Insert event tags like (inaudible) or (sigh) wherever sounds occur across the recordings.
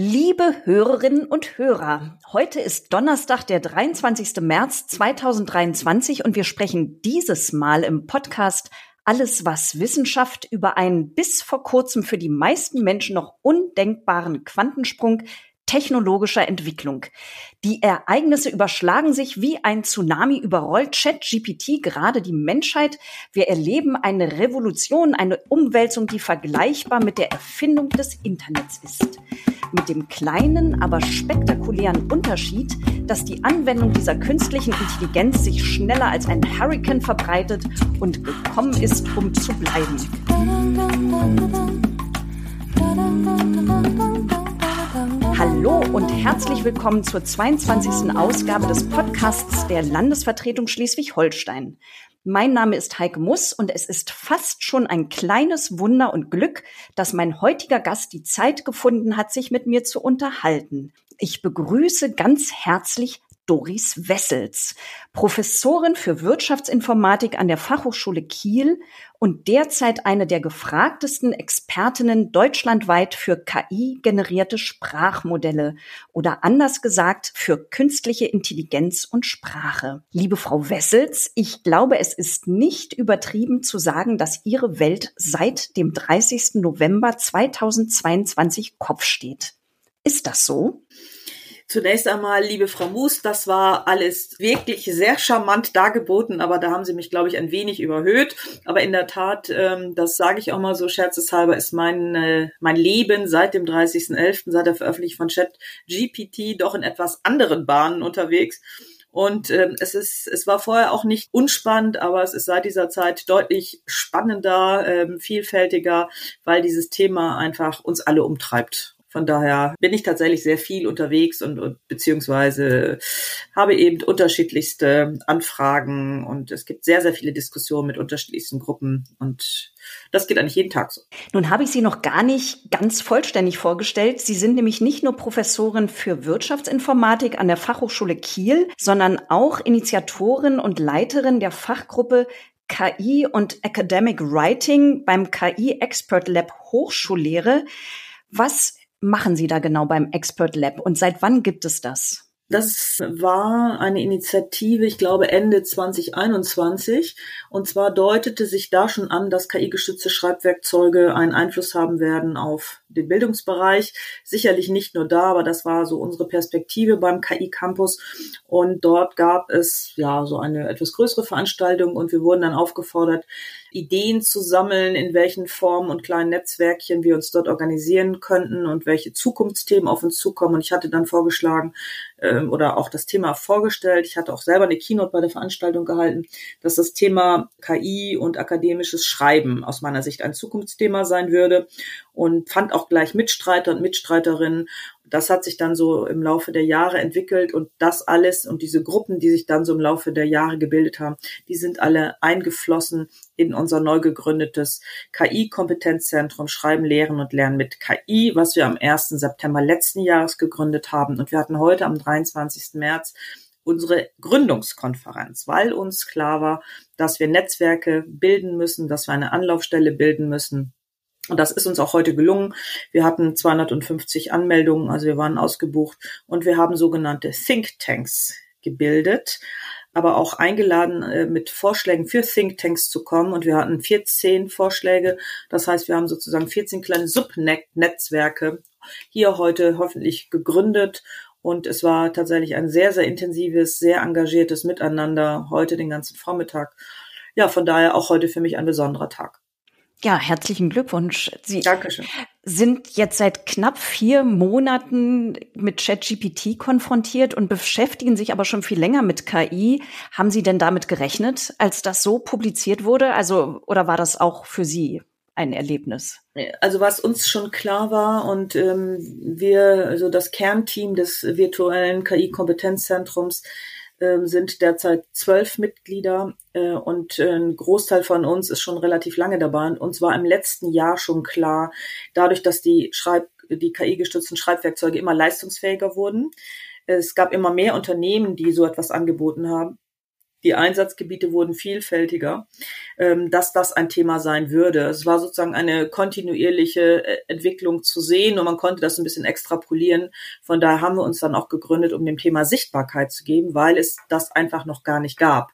Liebe Hörerinnen und Hörer, heute ist Donnerstag, der 23. März 2023 und wir sprechen dieses Mal im Podcast Alles, was Wissenschaft über einen bis vor kurzem für die meisten Menschen noch undenkbaren Quantensprung technologischer Entwicklung. Die Ereignisse überschlagen sich wie ein Tsunami überrollt ChatGPT gerade die Menschheit. Wir erleben eine Revolution, eine Umwälzung, die vergleichbar mit der Erfindung des Internets ist. Mit dem kleinen, aber spektakulären Unterschied, dass die Anwendung dieser künstlichen Intelligenz sich schneller als ein Hurricane verbreitet und gekommen ist, um zu bleiben. Hallo und herzlich willkommen zur 22. Ausgabe des Podcasts der Landesvertretung Schleswig-Holstein. Mein Name ist Heike Muss und es ist fast schon ein kleines Wunder und Glück, dass mein heutiger Gast die Zeit gefunden hat, sich mit mir zu unterhalten. Ich begrüße ganz herzlich Doris Wessels, Professorin für Wirtschaftsinformatik an der Fachhochschule Kiel und derzeit eine der gefragtesten Expertinnen deutschlandweit für KI-generierte Sprachmodelle oder anders gesagt für künstliche Intelligenz und Sprache. Liebe Frau Wessels, ich glaube, es ist nicht übertrieben zu sagen, dass Ihre Welt seit dem 30. November 2022 Kopf steht. Ist das so? Zunächst einmal, liebe Frau Mus, das war alles wirklich sehr charmant dargeboten, aber da haben Sie mich, glaube ich, ein wenig überhöht. Aber in der Tat, ähm, das sage ich auch mal so scherzeshalber, ist mein, äh, mein Leben seit dem 30.11., seit der Veröffentlichung von ChatGPT, doch in etwas anderen Bahnen unterwegs. Und ähm, es ist, es war vorher auch nicht unspannend, aber es ist seit dieser Zeit deutlich spannender, ähm, vielfältiger, weil dieses Thema einfach uns alle umtreibt. Von daher bin ich tatsächlich sehr viel unterwegs und, und beziehungsweise habe eben unterschiedlichste Anfragen und es gibt sehr, sehr viele Diskussionen mit unterschiedlichsten Gruppen und das geht eigentlich jeden Tag so. Nun habe ich Sie noch gar nicht ganz vollständig vorgestellt. Sie sind nämlich nicht nur Professorin für Wirtschaftsinformatik an der Fachhochschule Kiel, sondern auch Initiatorin und Leiterin der Fachgruppe KI und Academic Writing beim KI Expert Lab Hochschullehre. Was machen Sie da genau beim Expert Lab und seit wann gibt es das? Das war eine Initiative, ich glaube Ende 2021. Und zwar deutete sich da schon an, dass KI-gestützte Schreibwerkzeuge einen Einfluss haben werden auf den Bildungsbereich. Sicherlich nicht nur da, aber das war so unsere Perspektive beim KI-Campus. Und dort gab es ja so eine etwas größere Veranstaltung und wir wurden dann aufgefordert, Ideen zu sammeln, in welchen Formen und kleinen Netzwerkchen wir uns dort organisieren könnten und welche Zukunftsthemen auf uns zukommen. Und ich hatte dann vorgeschlagen äh, oder auch das Thema vorgestellt. Ich hatte auch selber eine Keynote bei der Veranstaltung gehalten, dass das Thema KI und akademisches Schreiben aus meiner Sicht ein Zukunftsthema sein würde und fand auch gleich Mitstreiter und Mitstreiterinnen das hat sich dann so im Laufe der Jahre entwickelt und das alles und diese Gruppen, die sich dann so im Laufe der Jahre gebildet haben, die sind alle eingeflossen in unser neu gegründetes KI-Kompetenzzentrum Schreiben, Lehren und Lernen mit KI, was wir am 1. September letzten Jahres gegründet haben. Und wir hatten heute am 23. März unsere Gründungskonferenz, weil uns klar war, dass wir Netzwerke bilden müssen, dass wir eine Anlaufstelle bilden müssen, und das ist uns auch heute gelungen. Wir hatten 250 Anmeldungen, also wir waren ausgebucht und wir haben sogenannte Thinktanks gebildet, aber auch eingeladen, äh, mit Vorschlägen für Thinktanks zu kommen. Und wir hatten 14 Vorschläge. Das heißt, wir haben sozusagen 14 kleine Subnetzwerke hier heute hoffentlich gegründet. Und es war tatsächlich ein sehr, sehr intensives, sehr engagiertes Miteinander heute den ganzen Vormittag. Ja, von daher auch heute für mich ein besonderer Tag. Ja, herzlichen Glückwunsch. Sie Dankeschön. sind jetzt seit knapp vier Monaten mit ChatGPT konfrontiert und beschäftigen sich aber schon viel länger mit KI. Haben Sie denn damit gerechnet, als das so publiziert wurde? Also, oder war das auch für Sie ein Erlebnis? Also was uns schon klar war und ähm, wir, also das Kernteam des virtuellen KI-Kompetenzzentrums, ähm, sind derzeit zwölf Mitglieder äh, und äh, ein Großteil von uns ist schon relativ lange dabei. Und uns war im letzten Jahr schon klar, dadurch, dass die Schreib die KI-gestützten Schreibwerkzeuge immer leistungsfähiger wurden. Es gab immer mehr Unternehmen, die so etwas angeboten haben die Einsatzgebiete wurden vielfältiger, ähm, dass das ein Thema sein würde. Es war sozusagen eine kontinuierliche äh, Entwicklung zu sehen und man konnte das ein bisschen extrapolieren. Von daher haben wir uns dann auch gegründet, um dem Thema Sichtbarkeit zu geben, weil es das einfach noch gar nicht gab.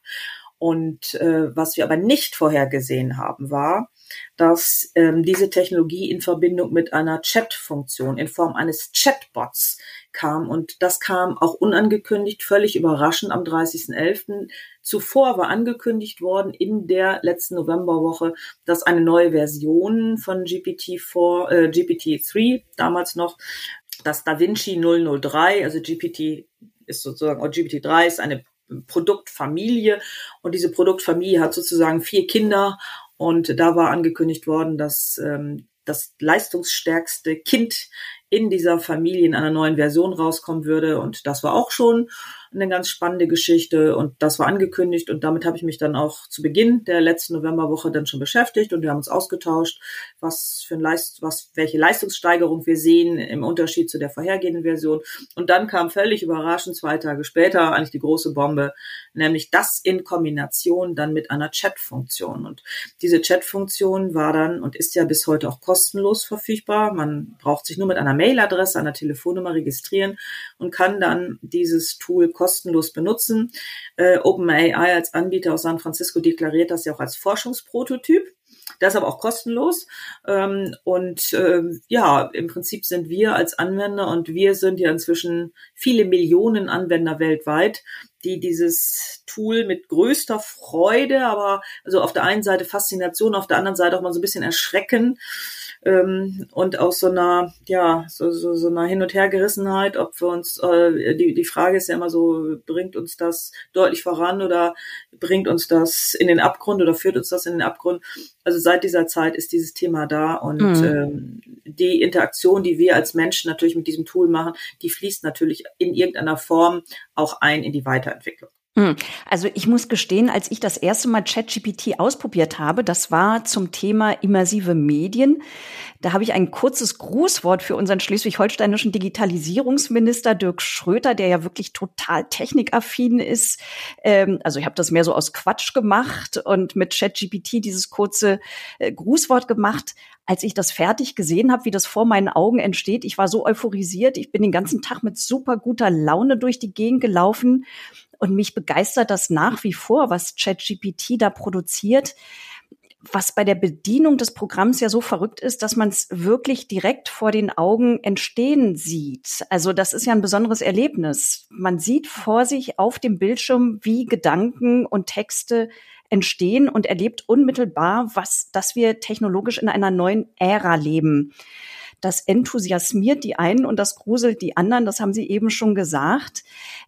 Und äh, was wir aber nicht vorhergesehen haben, war, dass ähm, diese Technologie in Verbindung mit einer Chat-Funktion in Form eines Chatbots kam. Und das kam auch unangekündigt, völlig überraschend am 30.11. Zuvor war angekündigt worden in der letzten Novemberwoche, dass eine neue Version von GPT-4, äh, GPT-3, damals noch das Da Vinci 003, also GPT ist sozusagen, oder GPT-3 ist eine Produktfamilie und diese Produktfamilie hat sozusagen vier Kinder und da war angekündigt worden, dass ähm, das leistungsstärkste Kind in dieser Familie in einer neuen Version rauskommen würde. Und das war auch schon eine ganz spannende Geschichte. Und das war angekündigt. Und damit habe ich mich dann auch zu Beginn der letzten Novemberwoche dann schon beschäftigt. Und wir haben uns ausgetauscht, was für ein Leist was welche Leistungssteigerung wir sehen im Unterschied zu der vorhergehenden Version. Und dann kam völlig überraschend zwei Tage später eigentlich die große Bombe, nämlich das in Kombination dann mit einer Chat-Funktion. Und diese Chat-Funktion war dann und ist ja bis heute auch kostenlos verfügbar. Man braucht sich nur mit einer Mailadresse, einer Telefonnummer registrieren und kann dann dieses Tool kostenlos benutzen. Äh, OpenAI als Anbieter aus San Francisco deklariert das ja auch als Forschungsprototyp. Das ist aber auch kostenlos. Ähm, und äh, ja, im Prinzip sind wir als Anwender und wir sind ja inzwischen viele Millionen Anwender weltweit, die dieses Tool mit größter Freude, aber also auf der einen Seite Faszination, auf der anderen Seite auch mal so ein bisschen Erschrecken ähm, und aus so einer, ja, so, so, so einer Hin- und Hergerissenheit, ob wir uns, äh, die, die Frage ist ja immer so, bringt uns das deutlich voran oder bringt uns das in den Abgrund oder führt uns das in den Abgrund? Also seit dieser Zeit ist dieses Thema da und mhm. ähm, die Interaktion, die wir als Menschen natürlich mit diesem Tool machen, die fließt natürlich in irgendeiner Form auch ein in die Weiterentwicklung. Hm. Also ich muss gestehen, als ich das erste Mal ChatGPT ausprobiert habe, das war zum Thema immersive Medien. Da habe ich ein kurzes Grußwort für unseren schleswig-holsteinischen Digitalisierungsminister Dirk Schröter, der ja wirklich total technikaffin ist. Ähm, also ich habe das mehr so aus Quatsch gemacht und mit ChatGPT dieses kurze äh, Grußwort gemacht. Als ich das fertig gesehen habe, wie das vor meinen Augen entsteht, ich war so euphorisiert. Ich bin den ganzen Tag mit super guter Laune durch die Gegend gelaufen und mich begeistert das nach wie vor, was ChatGPT da produziert. Was bei der Bedienung des Programms ja so verrückt ist, dass man es wirklich direkt vor den Augen entstehen sieht. Also das ist ja ein besonderes Erlebnis. Man sieht vor sich auf dem Bildschirm, wie Gedanken und Texte entstehen und erlebt unmittelbar, was, dass wir technologisch in einer neuen Ära leben. Das enthusiasmiert die einen und das gruselt die anderen. Das haben Sie eben schon gesagt.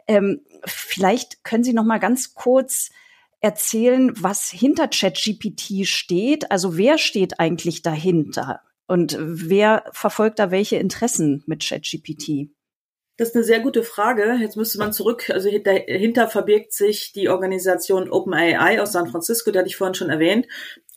Ähm, vielleicht können Sie noch mal ganz kurz erzählen, was hinter ChatGPT steht. Also wer steht eigentlich dahinter? Und wer verfolgt da welche Interessen mit ChatGPT? Das ist eine sehr gute Frage. Jetzt müsste man zurück, also dahinter verbirgt sich die Organisation OpenAI aus San Francisco, die hatte ich vorhin schon erwähnt.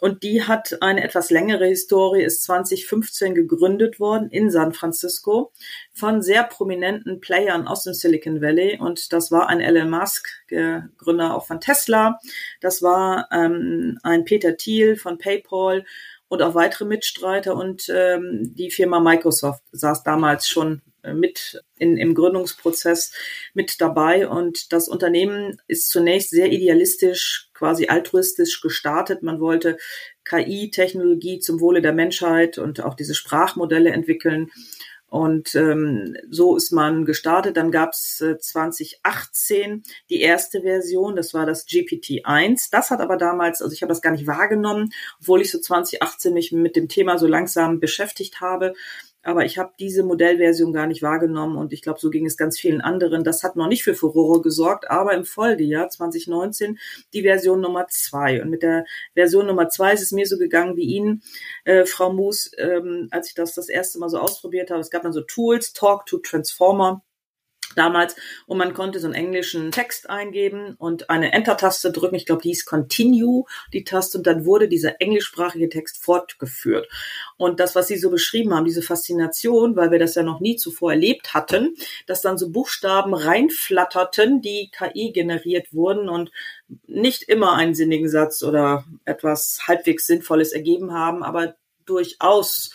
Und die hat eine etwas längere Historie, ist 2015 gegründet worden in San Francisco von sehr prominenten Playern aus dem Silicon Valley. Und das war ein Elon Musk, Gründer auch von Tesla. Das war ähm, ein Peter Thiel von PayPal und auch weitere Mitstreiter. Und ähm, die Firma Microsoft saß damals schon äh, mit in, im Gründungsprozess mit dabei. Und das Unternehmen ist zunächst sehr idealistisch, quasi altruistisch gestartet. Man wollte KI-Technologie zum Wohle der Menschheit und auch diese Sprachmodelle entwickeln. Und ähm, so ist man gestartet. Dann gab es äh, 2018 die erste Version, das war das GPT-1. Das hat aber damals, also ich habe das gar nicht wahrgenommen, obwohl ich so 2018 mich mit dem Thema so langsam beschäftigt habe. Aber ich habe diese Modellversion gar nicht wahrgenommen und ich glaube, so ging es ganz vielen anderen. Das hat noch nicht für Furore gesorgt, aber im Folgejahr 2019 die Version Nummer zwei. Und mit der Version Nummer zwei ist es mir so gegangen wie Ihnen, äh, Frau Moos, ähm, als ich das das erste Mal so ausprobiert habe. Es gab dann so Tools, Talk to Transformer. Damals und man konnte so einen englischen Text eingeben und eine Enter-Taste drücken. Ich glaube, die hieß Continue, die Taste, und dann wurde dieser englischsprachige Text fortgeführt. Und das, was Sie so beschrieben haben, diese Faszination, weil wir das ja noch nie zuvor erlebt hatten, dass dann so Buchstaben reinflatterten, die KI generiert wurden und nicht immer einen sinnigen Satz oder etwas halbwegs Sinnvolles ergeben haben, aber durchaus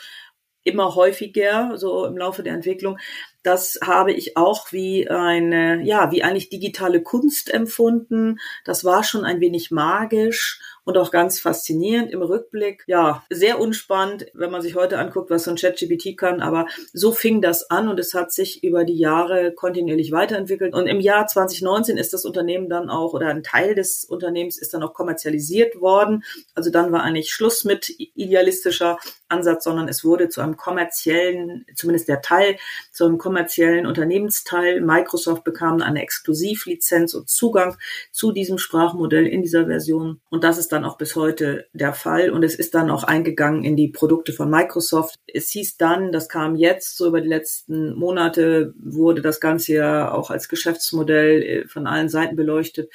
immer häufiger, so im Laufe der Entwicklung, das habe ich auch wie eine, ja, wie eigentlich digitale Kunst empfunden. Das war schon ein wenig magisch und auch ganz faszinierend im Rückblick. Ja, sehr unspannend, wenn man sich heute anguckt, was so ein ChatGPT kann. Aber so fing das an und es hat sich über die Jahre kontinuierlich weiterentwickelt. Und im Jahr 2019 ist das Unternehmen dann auch, oder ein Teil des Unternehmens ist dann auch kommerzialisiert worden. Also dann war eigentlich Schluss mit idealistischer Ansatz, sondern es wurde zu einem kommerziellen, zumindest der Teil, zu einem kommerziellen Unternehmensteil. Microsoft bekam eine Exklusivlizenz und Zugang zu diesem Sprachmodell in dieser Version. Und das ist dann auch bis heute der Fall und es ist dann auch eingegangen in die Produkte von Microsoft. Es hieß dann, das kam jetzt so über die letzten Monate, wurde das Ganze ja auch als Geschäftsmodell äh, von allen Seiten beleuchtet.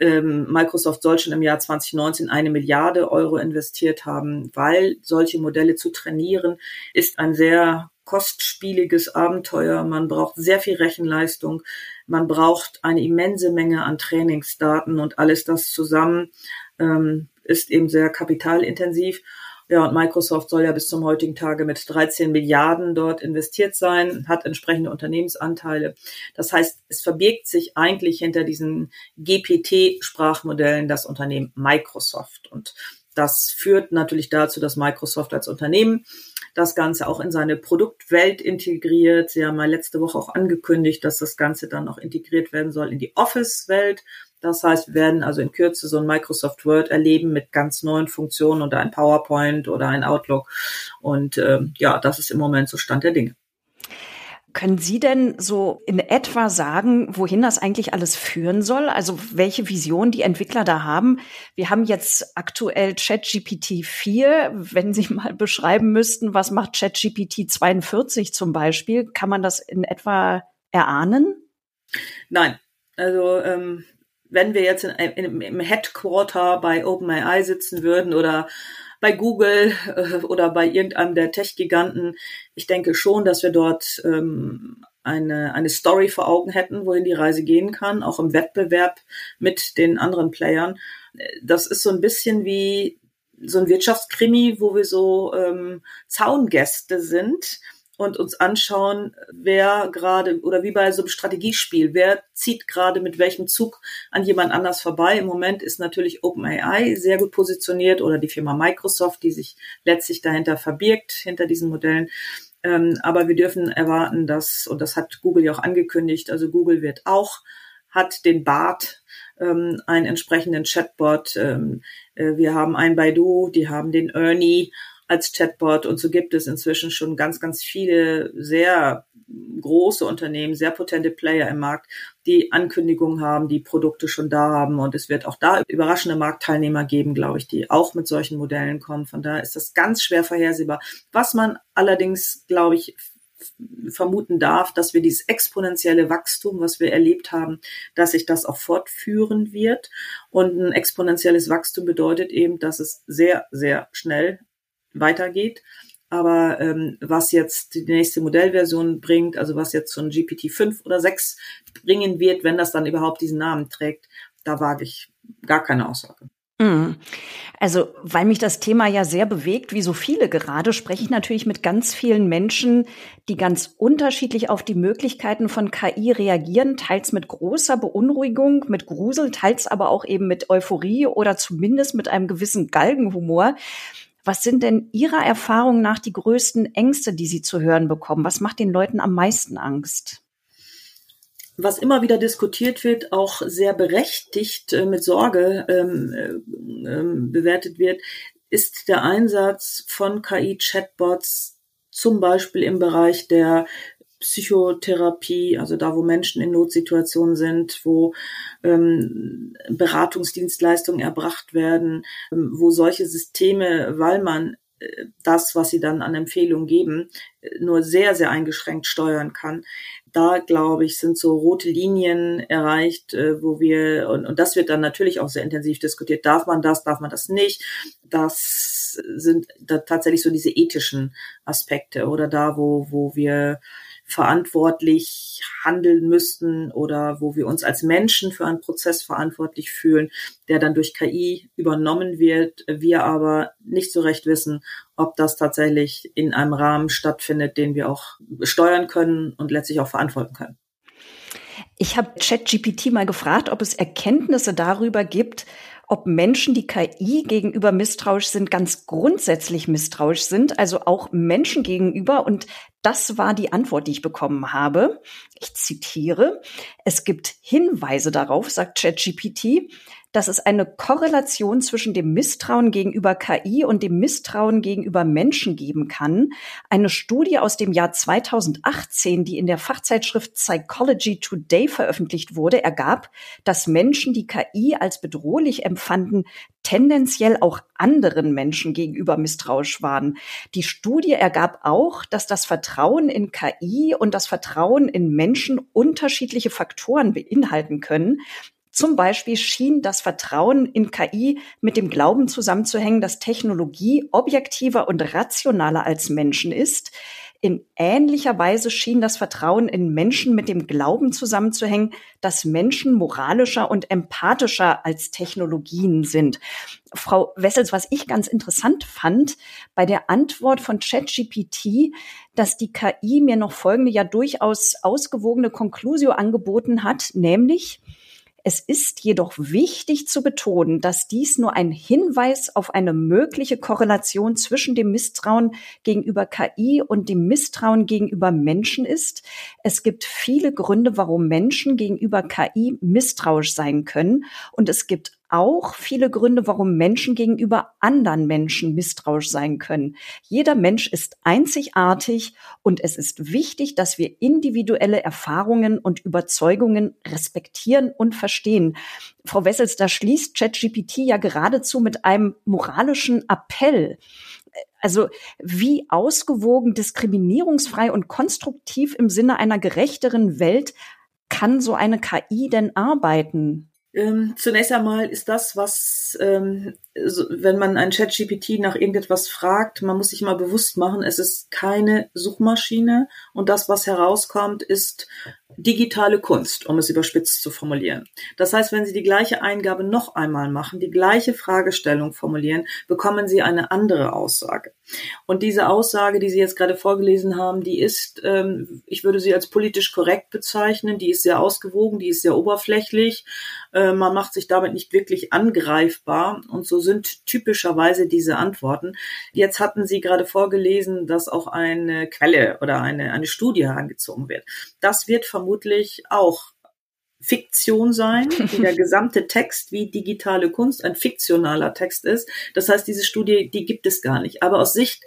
Ähm, Microsoft soll schon im Jahr 2019 eine Milliarde Euro investiert haben, weil solche Modelle zu trainieren ist ein sehr kostspieliges Abenteuer. Man braucht sehr viel Rechenleistung. Man braucht eine immense Menge an Trainingsdaten und alles das zusammen ähm, ist eben sehr kapitalintensiv. Ja, und Microsoft soll ja bis zum heutigen Tage mit 13 Milliarden dort investiert sein, hat entsprechende Unternehmensanteile. Das heißt, es verbirgt sich eigentlich hinter diesen GPT-Sprachmodellen das Unternehmen Microsoft. Und das führt natürlich dazu, dass Microsoft als Unternehmen das Ganze auch in seine Produktwelt integriert. Sie haben mal letzte Woche auch angekündigt, dass das Ganze dann noch integriert werden soll in die Office-Welt. Das heißt, wir werden also in Kürze so ein Microsoft Word erleben mit ganz neuen Funktionen oder ein PowerPoint oder ein Outlook. Und ähm, ja, das ist im Moment so Stand der Dinge. Können Sie denn so in etwa sagen, wohin das eigentlich alles führen soll? Also welche Vision die Entwickler da haben? Wir haben jetzt aktuell ChatGPT 4. Wenn Sie (laughs) mal beschreiben müssten, was macht ChatGPT 42 zum Beispiel, kann man das in etwa erahnen? Nein. Also ähm, wenn wir jetzt in, in, im Headquarter bei OpenAI sitzen würden oder bei Google äh, oder bei irgendeinem der Tech-Giganten, ich denke schon, dass wir dort ähm, eine, eine Story vor Augen hätten, wohin die Reise gehen kann, auch im Wettbewerb mit den anderen Playern. Das ist so ein bisschen wie so ein Wirtschaftskrimi, wo wir so ähm, Zaungäste sind und uns anschauen, wer gerade oder wie bei so einem Strategiespiel, wer zieht gerade mit welchem Zug an jemand anders vorbei. Im Moment ist natürlich OpenAI sehr gut positioniert oder die Firma Microsoft, die sich letztlich dahinter verbirgt, hinter diesen Modellen. Ähm, aber wir dürfen erwarten, dass, und das hat Google ja auch angekündigt, also Google wird auch, hat den BART, ähm, einen entsprechenden Chatbot. Ähm, äh, wir haben ein Baidu, die haben den Ernie als Chatbot. Und so gibt es inzwischen schon ganz, ganz viele sehr große Unternehmen, sehr potente Player im Markt, die Ankündigungen haben, die Produkte schon da haben. Und es wird auch da überraschende Marktteilnehmer geben, glaube ich, die auch mit solchen Modellen kommen. Von daher ist das ganz schwer vorhersehbar. Was man allerdings, glaube ich, vermuten darf, dass wir dieses exponentielle Wachstum, was wir erlebt haben, dass sich das auch fortführen wird. Und ein exponentielles Wachstum bedeutet eben, dass es sehr, sehr schnell weitergeht. Aber ähm, was jetzt die nächste Modellversion bringt, also was jetzt so ein GPT 5 oder 6 bringen wird, wenn das dann überhaupt diesen Namen trägt, da wage ich gar keine Aussage. Mhm. Also, weil mich das Thema ja sehr bewegt, wie so viele gerade, spreche ich natürlich mit ganz vielen Menschen, die ganz unterschiedlich auf die Möglichkeiten von KI reagieren, teils mit großer Beunruhigung, mit Grusel, teils aber auch eben mit Euphorie oder zumindest mit einem gewissen Galgenhumor. Was sind denn Ihrer Erfahrung nach die größten Ängste, die Sie zu hören bekommen? Was macht den Leuten am meisten Angst? was immer wieder diskutiert wird, auch sehr berechtigt äh, mit Sorge ähm, äh, ähm, bewertet wird, ist der Einsatz von KI-Chatbots zum Beispiel im Bereich der Psychotherapie, also da, wo Menschen in Notsituationen sind, wo ähm, Beratungsdienstleistungen erbracht werden, ähm, wo solche Systeme, weil man das, was sie dann an Empfehlungen geben, nur sehr, sehr eingeschränkt steuern kann. Da, glaube ich, sind so rote Linien erreicht, äh, wo wir, und, und das wird dann natürlich auch sehr intensiv diskutiert, darf man das, darf man das nicht. Das sind da tatsächlich so diese ethischen Aspekte oder da, wo, wo wir verantwortlich handeln müssten oder wo wir uns als Menschen für einen Prozess verantwortlich fühlen, der dann durch KI übernommen wird, wir aber nicht so recht wissen, ob das tatsächlich in einem Rahmen stattfindet, den wir auch steuern können und letztlich auch verantworten können. Ich habe ChatGPT mal gefragt, ob es Erkenntnisse darüber gibt, ob Menschen, die KI gegenüber misstrauisch sind, ganz grundsätzlich misstrauisch sind, also auch Menschen gegenüber. Und das war die Antwort, die ich bekommen habe. Ich zitiere, es gibt Hinweise darauf, sagt ChatGPT, dass es eine Korrelation zwischen dem Misstrauen gegenüber KI und dem Misstrauen gegenüber Menschen geben kann. Eine Studie aus dem Jahr 2018, die in der Fachzeitschrift Psychology Today veröffentlicht wurde, ergab, dass Menschen, die KI als bedrohlich empfanden, tendenziell auch anderen Menschen gegenüber misstrauisch waren. Die Studie ergab auch, dass das Vertrauen in KI und das Vertrauen in Menschen unterschiedliche Faktoren beinhalten können. Zum Beispiel schien das Vertrauen in KI mit dem Glauben zusammenzuhängen, dass Technologie objektiver und rationaler als Menschen ist. In ähnlicher Weise schien das Vertrauen in Menschen mit dem Glauben zusammenzuhängen, dass Menschen moralischer und empathischer als Technologien sind. Frau Wessels, was ich ganz interessant fand bei der Antwort von ChatGPT, dass die KI mir noch folgende ja durchaus ausgewogene Konklusio angeboten hat, nämlich, es ist jedoch wichtig zu betonen, dass dies nur ein Hinweis auf eine mögliche Korrelation zwischen dem Misstrauen gegenüber KI und dem Misstrauen gegenüber Menschen ist. Es gibt viele Gründe, warum Menschen gegenüber KI misstrauisch sein können. Und es gibt auch viele Gründe, warum Menschen gegenüber anderen Menschen misstrauisch sein können. Jeder Mensch ist einzigartig und es ist wichtig, dass wir individuelle Erfahrungen und Überzeugungen respektieren und verstehen. Frau Wessels, da schließt ChatGPT ja geradezu mit einem moralischen Appell. Also wie ausgewogen, diskriminierungsfrei und konstruktiv im Sinne einer gerechteren Welt kann so eine KI denn arbeiten? Ähm, zunächst einmal ist das, was, ähm, so, wenn man ein ChatGPT nach irgendetwas fragt, man muss sich mal bewusst machen, es ist keine Suchmaschine. Und das, was herauskommt, ist digitale Kunst, um es überspitzt zu formulieren. Das heißt, wenn Sie die gleiche Eingabe noch einmal machen, die gleiche Fragestellung formulieren, bekommen Sie eine andere Aussage. Und diese Aussage, die Sie jetzt gerade vorgelesen haben, die ist, ähm, ich würde sie als politisch korrekt bezeichnen, die ist sehr ausgewogen, die ist sehr oberflächlich, äh, man macht sich damit nicht wirklich angreifbar und so sind typischerweise diese Antworten. Jetzt hatten Sie gerade vorgelesen, dass auch eine Quelle oder eine, eine Studie herangezogen wird. Das wird vom vermutlich auch Fiktion sein, (laughs) wie der gesamte Text, wie digitale Kunst ein fiktionaler Text ist. Das heißt, diese Studie, die gibt es gar nicht. Aber aus Sicht,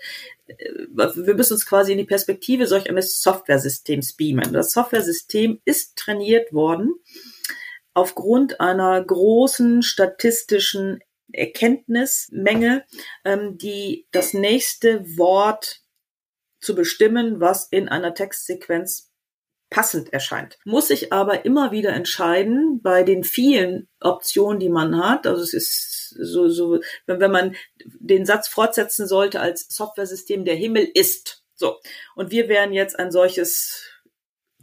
äh, wir müssen uns quasi in die Perspektive solch eines Softwaresystems beamen. Das Softwaresystem ist trainiert worden aufgrund einer großen statistischen Erkenntnismenge, ähm, die das nächste Wort zu bestimmen, was in einer Textsequenz passend erscheint. Muss ich aber immer wieder entscheiden bei den vielen Optionen, die man hat. Also es ist so, so wenn, man den Satz fortsetzen sollte als Softwaresystem, der Himmel ist. So. Und wir wären jetzt ein solches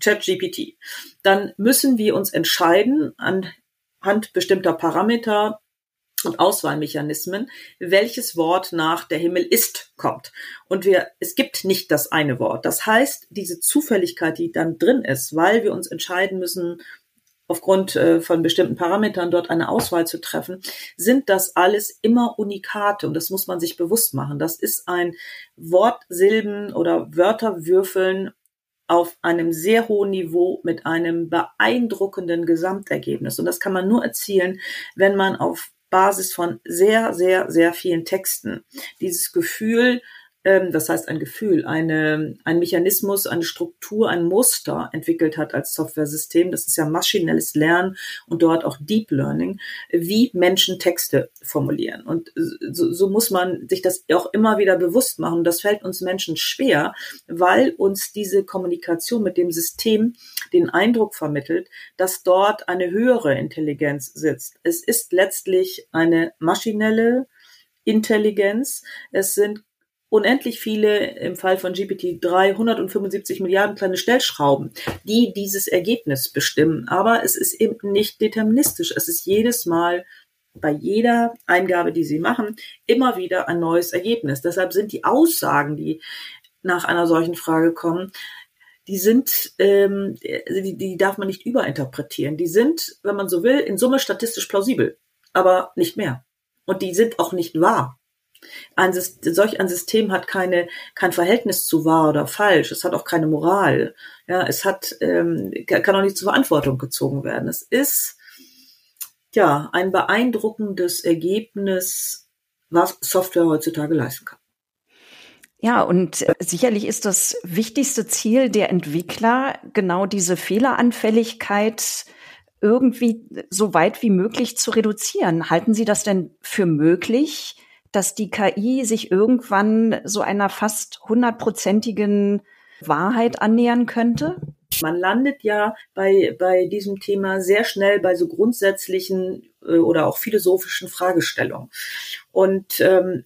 ChatGPT. Dann müssen wir uns entscheiden anhand bestimmter Parameter, und Auswahlmechanismen, welches Wort nach der Himmel ist kommt. Und wir, es gibt nicht das eine Wort. Das heißt, diese Zufälligkeit, die dann drin ist, weil wir uns entscheiden müssen, aufgrund äh, von bestimmten Parametern dort eine Auswahl zu treffen, sind das alles immer Unikate und das muss man sich bewusst machen. Das ist ein Wortsilben oder Wörterwürfeln auf einem sehr hohen Niveau mit einem beeindruckenden Gesamtergebnis. Und das kann man nur erzielen, wenn man auf Basis von sehr, sehr, sehr vielen Texten. Dieses Gefühl das heißt ein Gefühl, eine, ein Mechanismus, eine Struktur, ein Muster entwickelt hat als Softwaresystem. Das ist ja maschinelles Lernen und dort auch Deep Learning, wie Menschen Texte formulieren. Und so, so muss man sich das auch immer wieder bewusst machen. Das fällt uns Menschen schwer, weil uns diese Kommunikation mit dem System den Eindruck vermittelt, dass dort eine höhere Intelligenz sitzt. Es ist letztlich eine maschinelle Intelligenz. Es sind unendlich viele, im Fall von GPT-3, 175 Milliarden kleine Stellschrauben, die dieses Ergebnis bestimmen. Aber es ist eben nicht deterministisch. Es ist jedes Mal bei jeder Eingabe, die Sie machen, immer wieder ein neues Ergebnis. Deshalb sind die Aussagen, die nach einer solchen Frage kommen, die sind, ähm, die, die darf man nicht überinterpretieren. Die sind, wenn man so will, in Summe statistisch plausibel, aber nicht mehr. Und die sind auch nicht wahr. Ein, solch ein System hat keine, kein Verhältnis zu wahr oder falsch. Es hat auch keine Moral. Ja, es hat, ähm, kann auch nicht zur Verantwortung gezogen werden. Es ist, ja, ein beeindruckendes Ergebnis, was Software heutzutage leisten kann. Ja, und sicherlich ist das wichtigste Ziel der Entwickler, genau diese Fehleranfälligkeit irgendwie so weit wie möglich zu reduzieren. Halten Sie das denn für möglich, dass die KI sich irgendwann so einer fast hundertprozentigen Wahrheit annähern könnte? Man landet ja bei, bei diesem Thema sehr schnell bei so grundsätzlichen äh, oder auch philosophischen Fragestellungen. Und ähm,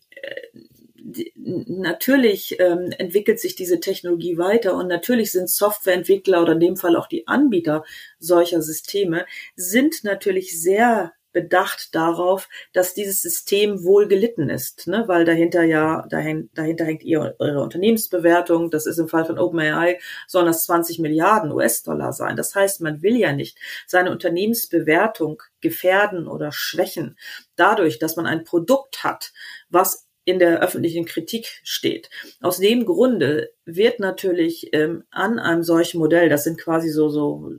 natürlich ähm, entwickelt sich diese Technologie weiter und natürlich sind Softwareentwickler oder in dem Fall auch die Anbieter solcher Systeme sind natürlich sehr bedacht darauf, dass dieses System wohl gelitten ist, ne? weil dahinter ja, dahin, dahinter hängt ihr, eure Unternehmensbewertung, das ist im Fall von OpenAI, sollen das 20 Milliarden US-Dollar sein. Das heißt, man will ja nicht seine Unternehmensbewertung gefährden oder schwächen, dadurch, dass man ein Produkt hat, was in der öffentlichen Kritik steht. Aus dem Grunde wird natürlich ähm, an einem solchen Modell, das sind quasi so, so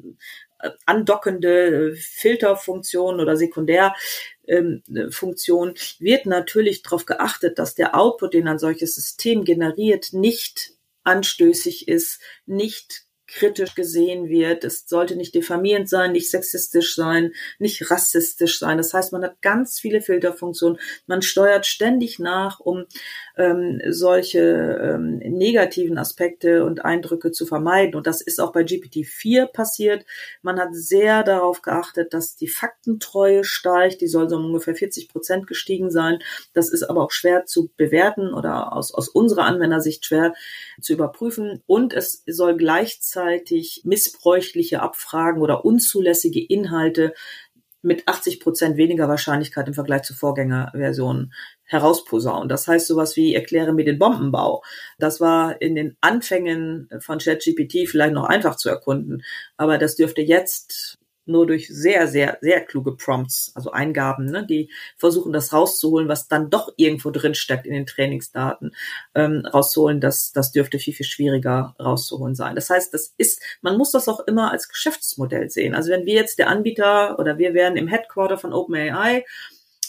andockende Filterfunktion oder Sekundärfunktion, wird natürlich darauf geachtet, dass der Output, den ein solches System generiert, nicht anstößig ist, nicht kritisch gesehen wird. Es sollte nicht diffamierend sein, nicht sexistisch sein, nicht rassistisch sein. Das heißt, man hat ganz viele Filterfunktionen. Man steuert ständig nach, um ähm, solche ähm, negativen Aspekte und Eindrücke zu vermeiden. Und das ist auch bei GPT-4 passiert. Man hat sehr darauf geachtet, dass die Faktentreue steigt. Die soll so um ungefähr 40 Prozent gestiegen sein. Das ist aber auch schwer zu bewerten oder aus, aus unserer Anwendersicht schwer zu überprüfen. Und es soll gleichzeitig missbräuchliche Abfragen oder unzulässige Inhalte mit 80 Prozent weniger Wahrscheinlichkeit im Vergleich zu Vorgängerversionen herausposaunen. Das heißt sowas wie erkläre mir den Bombenbau. Das war in den Anfängen von ChatGPT vielleicht noch einfach zu erkunden, aber das dürfte jetzt nur durch sehr, sehr, sehr kluge Prompts, also Eingaben, ne, die versuchen, das rauszuholen, was dann doch irgendwo drin steckt in den Trainingsdaten, ähm, rauszuholen, das, das dürfte viel, viel schwieriger rauszuholen sein. Das heißt, das ist, man muss das auch immer als Geschäftsmodell sehen. Also wenn wir jetzt der Anbieter oder wir werden im Headquarter von OpenAI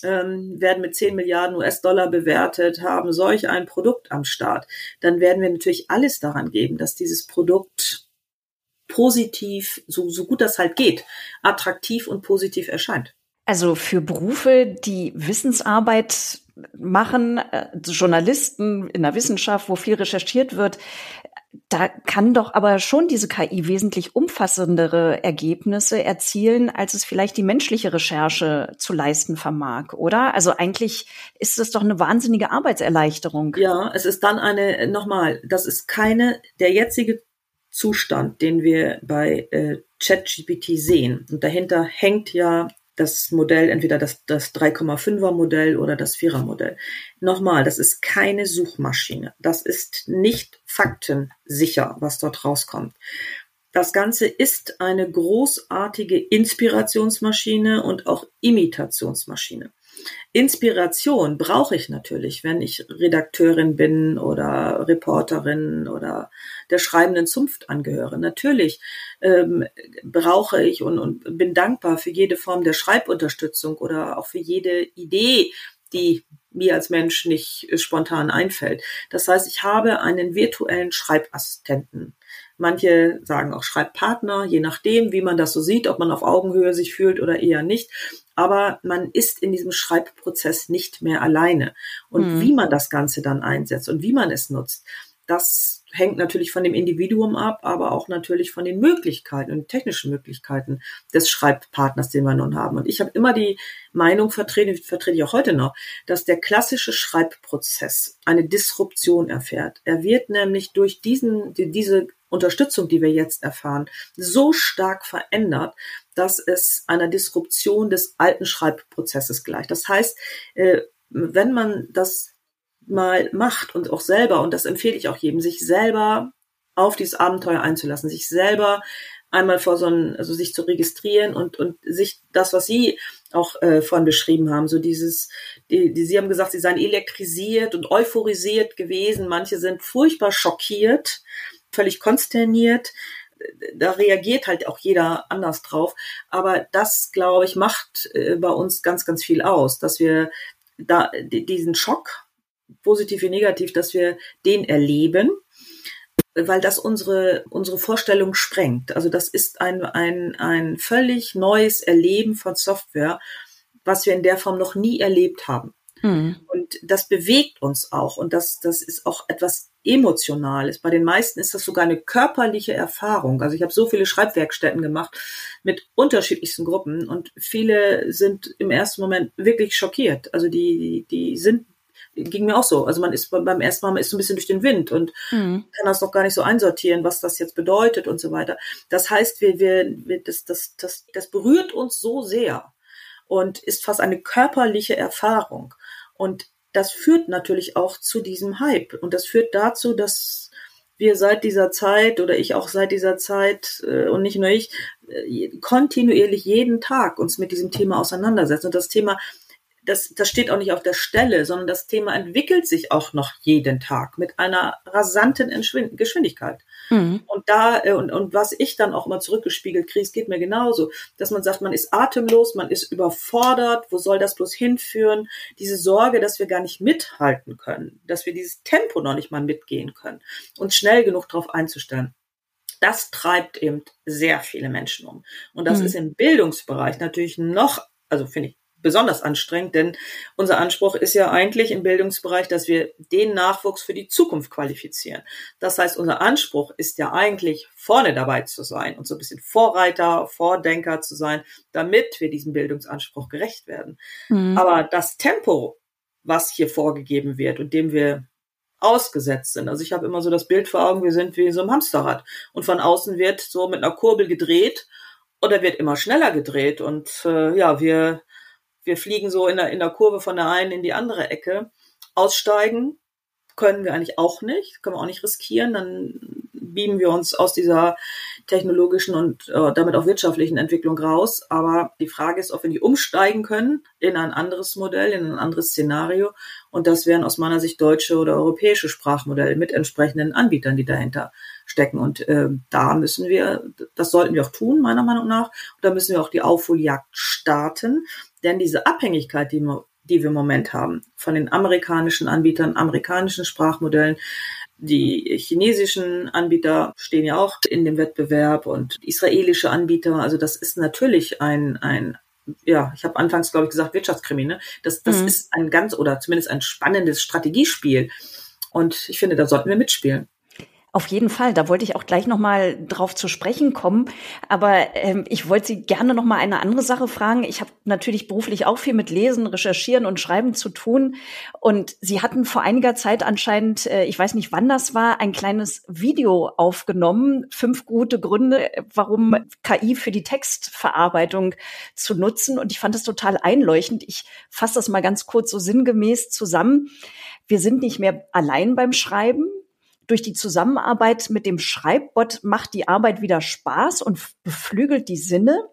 ähm, werden mit 10 Milliarden US-Dollar bewertet, haben solch ein Produkt am Start, dann werden wir natürlich alles daran geben, dass dieses Produkt positiv, so, so gut das halt geht, attraktiv und positiv erscheint. Also für Berufe, die Wissensarbeit machen, äh, Journalisten in der Wissenschaft, wo viel recherchiert wird, da kann doch aber schon diese KI wesentlich umfassendere Ergebnisse erzielen, als es vielleicht die menschliche Recherche zu leisten vermag, oder? Also eigentlich ist es doch eine wahnsinnige Arbeitserleichterung. Ja, es ist dann eine, nochmal, das ist keine, der jetzige Zustand, den wir bei äh, ChatGPT sehen. Und dahinter hängt ja das Modell, entweder das, das 3,5er Modell oder das 4er Modell. Nochmal, das ist keine Suchmaschine. Das ist nicht faktensicher, was dort rauskommt. Das Ganze ist eine großartige Inspirationsmaschine und auch Imitationsmaschine. Inspiration brauche ich natürlich, wenn ich Redakteurin bin oder Reporterin oder der schreibenden Zunft angehöre. Natürlich ähm, brauche ich und, und bin dankbar für jede Form der Schreibunterstützung oder auch für jede Idee, die mir als Mensch nicht spontan einfällt. Das heißt, ich habe einen virtuellen Schreibassistenten. Manche sagen auch Schreibpartner, je nachdem, wie man das so sieht, ob man auf Augenhöhe sich fühlt oder eher nicht. Aber man ist in diesem Schreibprozess nicht mehr alleine. Und mhm. wie man das Ganze dann einsetzt und wie man es nutzt, das hängt natürlich von dem Individuum ab, aber auch natürlich von den Möglichkeiten und technischen Möglichkeiten des Schreibpartners, den wir nun haben. Und ich habe immer die Meinung vertreten, vertrete ich auch heute noch, dass der klassische Schreibprozess eine Disruption erfährt. Er wird nämlich durch diesen, die, diese Unterstützung, die wir jetzt erfahren, so stark verändert, dass es einer Disruption des alten Schreibprozesses gleicht. Das heißt, äh, wenn man das mal macht und auch selber, und das empfehle ich auch jedem, sich selber auf dieses Abenteuer einzulassen, sich selber einmal vor so ein, also sich zu registrieren und, und sich das, was Sie auch äh, vorhin beschrieben haben, so dieses, die, die, Sie haben gesagt, Sie seien elektrisiert und euphorisiert gewesen, manche sind furchtbar schockiert, völlig konsterniert, da reagiert halt auch jeder anders drauf. Aber das, glaube ich, macht äh, bei uns ganz, ganz viel aus, dass wir da diesen Schock positiv wie negativ, dass wir den erleben, weil das unsere, unsere Vorstellung sprengt. Also das ist ein, ein, ein völlig neues Erleben von Software, was wir in der Form noch nie erlebt haben. Mhm. Und das bewegt uns auch und das, das ist auch etwas Emotionales. Bei den meisten ist das sogar eine körperliche Erfahrung. Also ich habe so viele Schreibwerkstätten gemacht mit unterschiedlichsten Gruppen und viele sind im ersten Moment wirklich schockiert. Also die, die sind ging mir auch so. Also man ist beim ersten Mal man ist so ein bisschen durch den Wind und mhm. kann das noch gar nicht so einsortieren, was das jetzt bedeutet und so weiter. Das heißt, wir, wir, wir das, das, das, das berührt uns so sehr und ist fast eine körperliche Erfahrung. Und das führt natürlich auch zu diesem Hype. Und das führt dazu, dass wir seit dieser Zeit oder ich auch seit dieser Zeit äh, und nicht nur ich äh, kontinuierlich jeden Tag uns mit diesem Thema auseinandersetzen. Und das Thema das, das steht auch nicht auf der Stelle, sondern das Thema entwickelt sich auch noch jeden Tag mit einer rasanten Geschwindigkeit. Mhm. Und da, äh, und, und was ich dann auch immer zurückgespiegelt kriege, es geht mir genauso, dass man sagt, man ist atemlos, man ist überfordert, wo soll das bloß hinführen? Diese Sorge, dass wir gar nicht mithalten können, dass wir dieses Tempo noch nicht mal mitgehen können und schnell genug darauf einzustellen das treibt eben sehr viele Menschen um. Und das mhm. ist im Bildungsbereich natürlich noch, also finde ich besonders anstrengend, denn unser Anspruch ist ja eigentlich im Bildungsbereich, dass wir den Nachwuchs für die Zukunft qualifizieren. Das heißt, unser Anspruch ist ja eigentlich vorne dabei zu sein und so ein bisschen Vorreiter, Vordenker zu sein, damit wir diesem Bildungsanspruch gerecht werden. Mhm. Aber das Tempo, was hier vorgegeben wird und dem wir ausgesetzt sind. Also ich habe immer so das Bild vor Augen, wir sind wie so ein Hamsterrad und von außen wird so mit einer Kurbel gedreht oder wird immer schneller gedreht und äh, ja, wir wir fliegen so in der, in der Kurve von der einen in die andere Ecke. Aussteigen können wir eigentlich auch nicht, können wir auch nicht riskieren. Dann beamen wir uns aus dieser technologischen und äh, damit auch wirtschaftlichen Entwicklung raus. Aber die Frage ist, ob wir nicht umsteigen können in ein anderes Modell, in ein anderes Szenario. Und das wären aus meiner Sicht deutsche oder europäische Sprachmodelle mit entsprechenden Anbietern, die dahinter stecken. Und äh, da müssen wir, das sollten wir auch tun, meiner Meinung nach. Und da müssen wir auch die Aufholjagd starten. Denn diese Abhängigkeit, die, die wir im Moment haben von den amerikanischen Anbietern, amerikanischen Sprachmodellen, die chinesischen Anbieter stehen ja auch in dem Wettbewerb und israelische Anbieter. Also das ist natürlich ein, ein ja, ich habe anfangs, glaube ich, gesagt, Wirtschaftskrimi. Ne? Das, das mhm. ist ein ganz oder zumindest ein spannendes Strategiespiel. Und ich finde, da sollten wir mitspielen. Auf jeden Fall, da wollte ich auch gleich noch mal drauf zu sprechen kommen. Aber ähm, ich wollte Sie gerne noch mal eine andere Sache fragen. Ich habe natürlich beruflich auch viel mit Lesen, Recherchieren und Schreiben zu tun. Und Sie hatten vor einiger Zeit anscheinend, äh, ich weiß nicht wann das war, ein kleines Video aufgenommen. Fünf gute Gründe, warum KI für die Textverarbeitung zu nutzen. Und ich fand das total einleuchtend. Ich fasse das mal ganz kurz so sinngemäß zusammen. Wir sind nicht mehr allein beim Schreiben durch die Zusammenarbeit mit dem Schreibbot macht die Arbeit wieder Spaß und beflügelt die Sinne.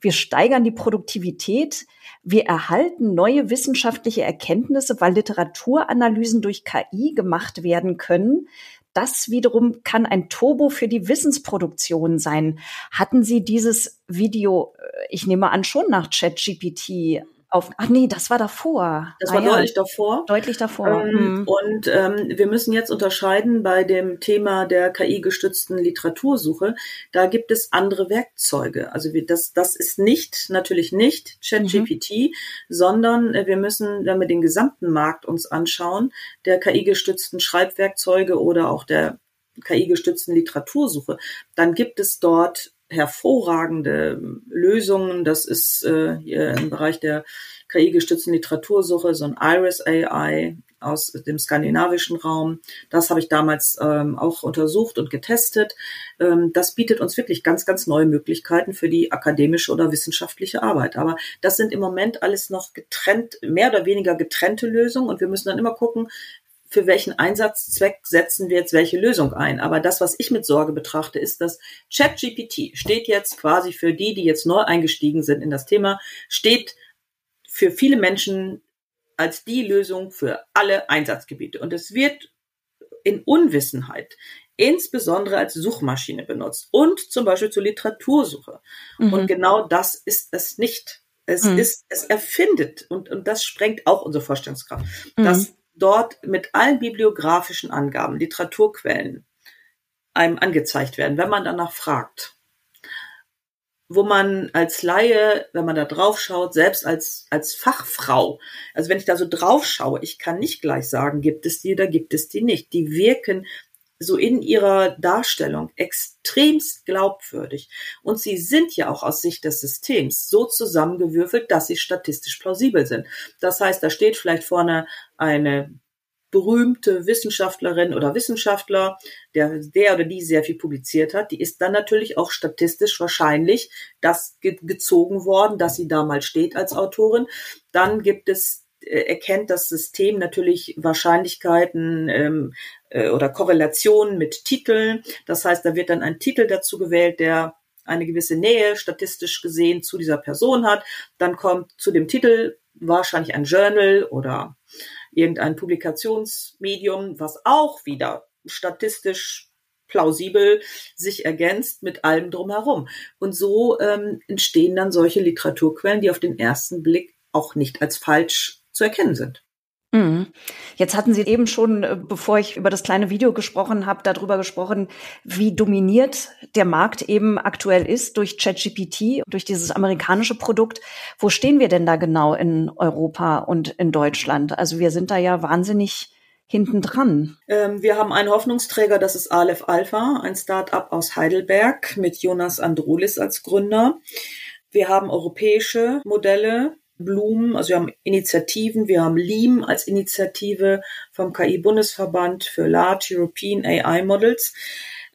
Wir steigern die Produktivität. Wir erhalten neue wissenschaftliche Erkenntnisse, weil Literaturanalysen durch KI gemacht werden können. Das wiederum kann ein Turbo für die Wissensproduktion sein. Hatten Sie dieses Video, äh, ich nehme an, schon nach ChatGPT auf. Ach nee, das war davor. Das war ah, deutlich ja. davor. Deutlich davor. Ähm, mhm. Und ähm, wir müssen jetzt unterscheiden bei dem Thema der KI-gestützten Literatursuche. Da gibt es andere Werkzeuge. Also wir, das, das ist nicht, natürlich nicht ChatGPT, mhm. sondern äh, wir müssen, wenn wir den gesamten Markt uns anschauen, der KI-gestützten Schreibwerkzeuge oder auch der KI-gestützten Literatursuche, dann gibt es dort hervorragende Lösungen. Das ist äh, hier im Bereich der KI-gestützten Literatursuche so ein Iris AI aus dem skandinavischen Raum. Das habe ich damals ähm, auch untersucht und getestet. Ähm, das bietet uns wirklich ganz, ganz neue Möglichkeiten für die akademische oder wissenschaftliche Arbeit. Aber das sind im Moment alles noch getrennt, mehr oder weniger getrennte Lösungen und wir müssen dann immer gucken, für welchen Einsatzzweck setzen wir jetzt welche Lösung ein. Aber das, was ich mit Sorge betrachte, ist, dass ChatGPT steht jetzt quasi für die, die jetzt neu eingestiegen sind in das Thema, steht für viele Menschen als die Lösung für alle Einsatzgebiete. Und es wird in Unwissenheit insbesondere als Suchmaschine benutzt und zum Beispiel zur Literatursuche. Mhm. Und genau das ist es nicht. Es mhm. ist, es erfindet und, und das sprengt auch unsere Vorstellungskraft. Mhm. Das dort mit allen bibliografischen Angaben, Literaturquellen einem angezeigt werden, wenn man danach fragt. Wo man als Laie, wenn man da drauf schaut, selbst als, als Fachfrau, also wenn ich da so drauf schaue, ich kann nicht gleich sagen, gibt es die oder gibt es die nicht. Die wirken so in ihrer Darstellung extremst glaubwürdig. Und sie sind ja auch aus Sicht des Systems so zusammengewürfelt, dass sie statistisch plausibel sind. Das heißt, da steht vielleicht vorne eine berühmte Wissenschaftlerin oder Wissenschaftler, der, der oder die sehr viel publiziert hat, die ist dann natürlich auch statistisch wahrscheinlich das ge gezogen worden, dass sie da mal steht als Autorin. Dann gibt es erkennt das System natürlich Wahrscheinlichkeiten ähm, äh, oder Korrelationen mit Titeln. Das heißt, da wird dann ein Titel dazu gewählt, der eine gewisse Nähe statistisch gesehen zu dieser Person hat. Dann kommt zu dem Titel wahrscheinlich ein Journal oder irgendein Publikationsmedium, was auch wieder statistisch plausibel sich ergänzt mit allem drumherum. Und so ähm, entstehen dann solche Literaturquellen, die auf den ersten Blick auch nicht als falsch zu erkennen sind. Mhm. Jetzt hatten Sie eben schon, äh, bevor ich über das kleine Video gesprochen habe, darüber gesprochen, wie dominiert der Markt eben aktuell ist durch ChatGPT, durch dieses amerikanische Produkt. Wo stehen wir denn da genau in Europa und in Deutschland? Also wir sind da ja wahnsinnig hinten dran. Ähm, wir haben einen Hoffnungsträger, das ist Aleph Alpha, ein Start-up aus Heidelberg mit Jonas Androulis als Gründer. Wir haben europäische Modelle, Blumen, also wir haben Initiativen, wir haben LEAM als Initiative vom KI-Bundesverband für Large European AI Models.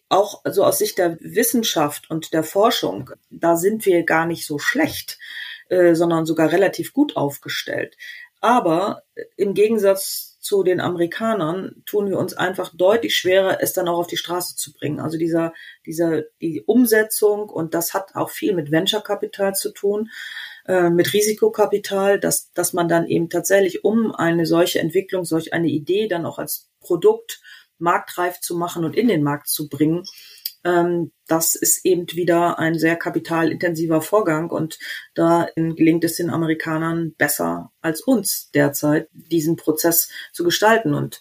Auch so aus Sicht der Wissenschaft und der Forschung, da sind wir gar nicht so schlecht, äh, sondern sogar relativ gut aufgestellt. Aber im Gegensatz zu den Amerikanern tun wir uns einfach deutlich schwerer, es dann auch auf die Straße zu bringen. Also dieser, dieser, die Umsetzung und das hat auch viel mit Venture Capital zu tun. Äh, mit Risikokapital, dass, dass man dann eben tatsächlich, um eine solche Entwicklung, solch eine Idee dann auch als Produkt marktreif zu machen und in den Markt zu bringen, ähm, das ist eben wieder ein sehr kapitalintensiver Vorgang und da gelingt es den Amerikanern besser als uns derzeit, diesen Prozess zu gestalten und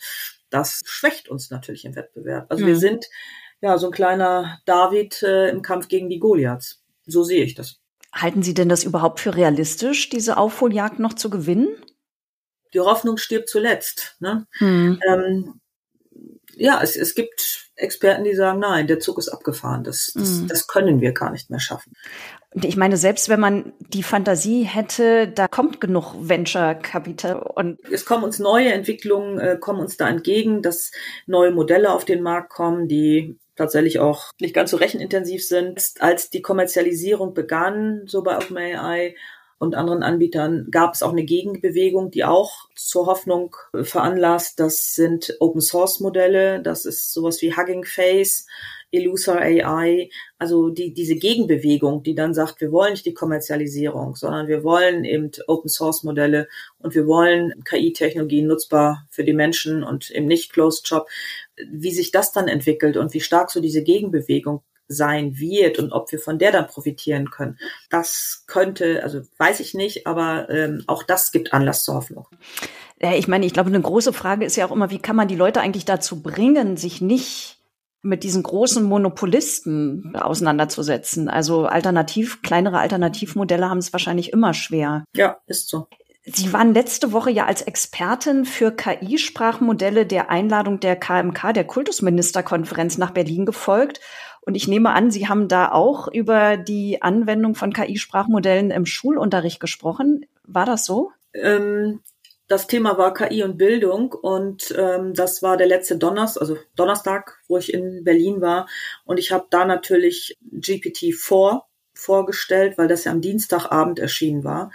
das schwächt uns natürlich im Wettbewerb. Also mhm. wir sind ja so ein kleiner David äh, im Kampf gegen die Goliaths. So sehe ich das. Halten Sie denn das überhaupt für realistisch, diese Aufholjagd noch zu gewinnen? Die Hoffnung stirbt zuletzt. Ne? Hm. Ähm, ja, es, es gibt Experten, die sagen, nein, der Zug ist abgefahren. Das, das, hm. das können wir gar nicht mehr schaffen. Und ich meine, selbst wenn man die Fantasie hätte, da kommt genug Venture Capital und es kommen uns neue Entwicklungen, äh, kommen uns da entgegen, dass neue Modelle auf den Markt kommen, die tatsächlich auch nicht ganz so rechenintensiv sind. Als die Kommerzialisierung begann, so bei OpenAI und anderen Anbietern, gab es auch eine Gegenbewegung, die auch zur Hoffnung veranlasst. Das sind Open Source Modelle. Das ist sowas wie Hugging Face Illusor AI, also die, diese Gegenbewegung, die dann sagt, wir wollen nicht die Kommerzialisierung, sondern wir wollen eben Open Source Modelle und wir wollen KI-Technologien nutzbar für die Menschen und eben nicht Closed Shop. Wie sich das dann entwickelt und wie stark so diese Gegenbewegung sein wird und ob wir von der dann profitieren können. Das könnte, also weiß ich nicht, aber ähm, auch das gibt Anlass zur Hoffnung. Ja, ich meine, ich glaube, eine große Frage ist ja auch immer, wie kann man die Leute eigentlich dazu bringen, sich nicht mit diesen großen Monopolisten auseinanderzusetzen. Also alternativ, kleinere Alternativmodelle haben es wahrscheinlich immer schwer. Ja, ist so. Sie waren letzte Woche ja als Expertin für KI-Sprachmodelle der Einladung der KMK, der Kultusministerkonferenz nach Berlin gefolgt. Und ich nehme an, Sie haben da auch über die Anwendung von KI-Sprachmodellen im Schulunterricht gesprochen. War das so? Ähm, das Thema war KI und Bildung und ähm, das war der letzte Donnerstag, also Donnerstag, wo ich in Berlin war und ich habe da natürlich GPT-4 vorgestellt, weil das ja am Dienstagabend erschienen war.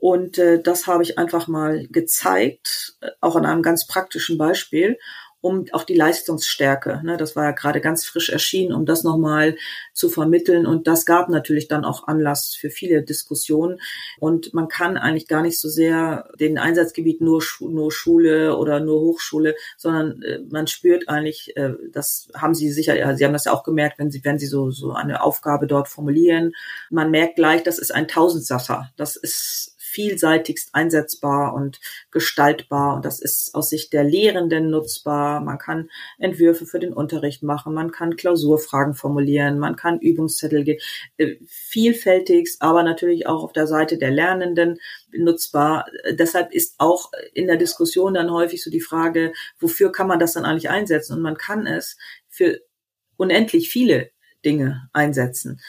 Und äh, das habe ich einfach mal gezeigt, äh, auch an einem ganz praktischen Beispiel um auch die Leistungsstärke, ne, das war ja gerade ganz frisch erschienen, um das nochmal zu vermitteln. Und das gab natürlich dann auch Anlass für viele Diskussionen. Und man kann eigentlich gar nicht so sehr den Einsatzgebiet nur, nur Schule oder nur Hochschule, sondern äh, man spürt eigentlich, äh, das haben Sie sicher, ja, Sie haben das ja auch gemerkt, wenn Sie, wenn Sie so, so eine Aufgabe dort formulieren. Man merkt gleich, das ist ein Tausendsasser. Das ist vielseitigst einsetzbar und gestaltbar und das ist aus Sicht der Lehrenden nutzbar. Man kann Entwürfe für den Unterricht machen, man kann Klausurfragen formulieren, man kann Übungszettel geben, äh, vielfältigst, aber natürlich auch auf der Seite der Lernenden nutzbar. Deshalb ist auch in der Diskussion dann häufig so die Frage, wofür kann man das dann eigentlich einsetzen? Und man kann es für unendlich viele Dinge einsetzen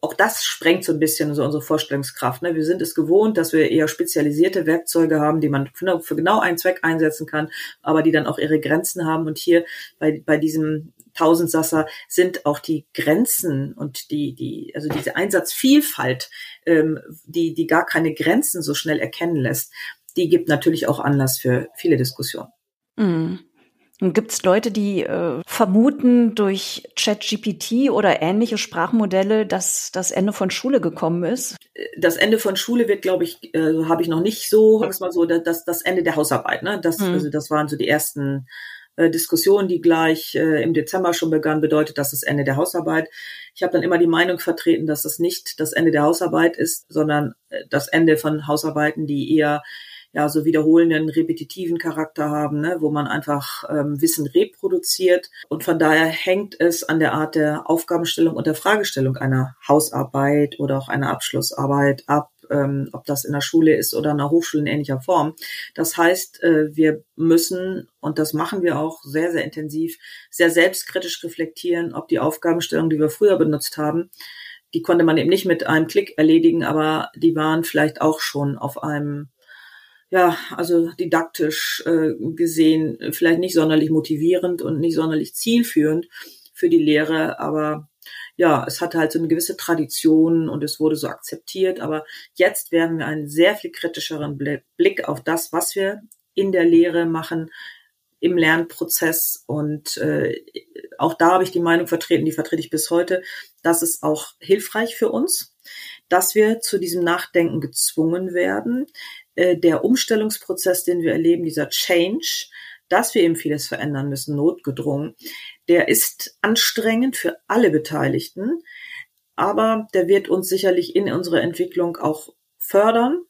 auch das sprengt so ein bisschen so unsere Vorstellungskraft. Ne? Wir sind es gewohnt, dass wir eher spezialisierte Werkzeuge haben, die man für, genau einen Zweck einsetzen kann, aber die dann auch ihre Grenzen haben. Und hier bei, bei diesem Tausendsasser sind auch die Grenzen und die, die, also diese Einsatzvielfalt, ähm, die, die gar keine Grenzen so schnell erkennen lässt, die gibt natürlich auch Anlass für viele Diskussionen. Mm. Gibt es Leute, die äh, vermuten durch ChatGPT oder ähnliche Sprachmodelle, dass das Ende von Schule gekommen ist? Das Ende von Schule wird, glaube ich, äh, habe ich noch nicht so, sag's mal so, das, das Ende der Hausarbeit. Ne? Das, hm. also das waren so die ersten äh, Diskussionen, die gleich äh, im Dezember schon begannen, bedeutet das das Ende der Hausarbeit. Ich habe dann immer die Meinung vertreten, dass das nicht das Ende der Hausarbeit ist, sondern äh, das Ende von Hausarbeiten, die eher ja so wiederholenden, repetitiven Charakter haben, ne, wo man einfach ähm, Wissen reproduziert. Und von daher hängt es an der Art der Aufgabenstellung und der Fragestellung einer Hausarbeit oder auch einer Abschlussarbeit ab, ähm, ob das in der Schule ist oder in der Hochschule in ähnlicher Form. Das heißt, äh, wir müssen, und das machen wir auch sehr, sehr intensiv, sehr selbstkritisch reflektieren, ob die Aufgabenstellung, die wir früher benutzt haben, die konnte man eben nicht mit einem Klick erledigen, aber die waren vielleicht auch schon auf einem ja, also didaktisch äh, gesehen vielleicht nicht sonderlich motivierend und nicht sonderlich zielführend für die Lehre, aber ja, es hatte halt so eine gewisse Tradition und es wurde so akzeptiert, aber jetzt werden wir einen sehr viel kritischeren Blick auf das, was wir in der Lehre machen, im Lernprozess und äh, auch da habe ich die Meinung vertreten, die vertrete ich bis heute, dass es auch hilfreich für uns, dass wir zu diesem Nachdenken gezwungen werden, äh, der Umstellungsprozess, den wir erleben, dieser Change, dass wir eben vieles verändern müssen, notgedrungen, der ist anstrengend für alle Beteiligten, aber der wird uns sicherlich in unserer Entwicklung auch fördern.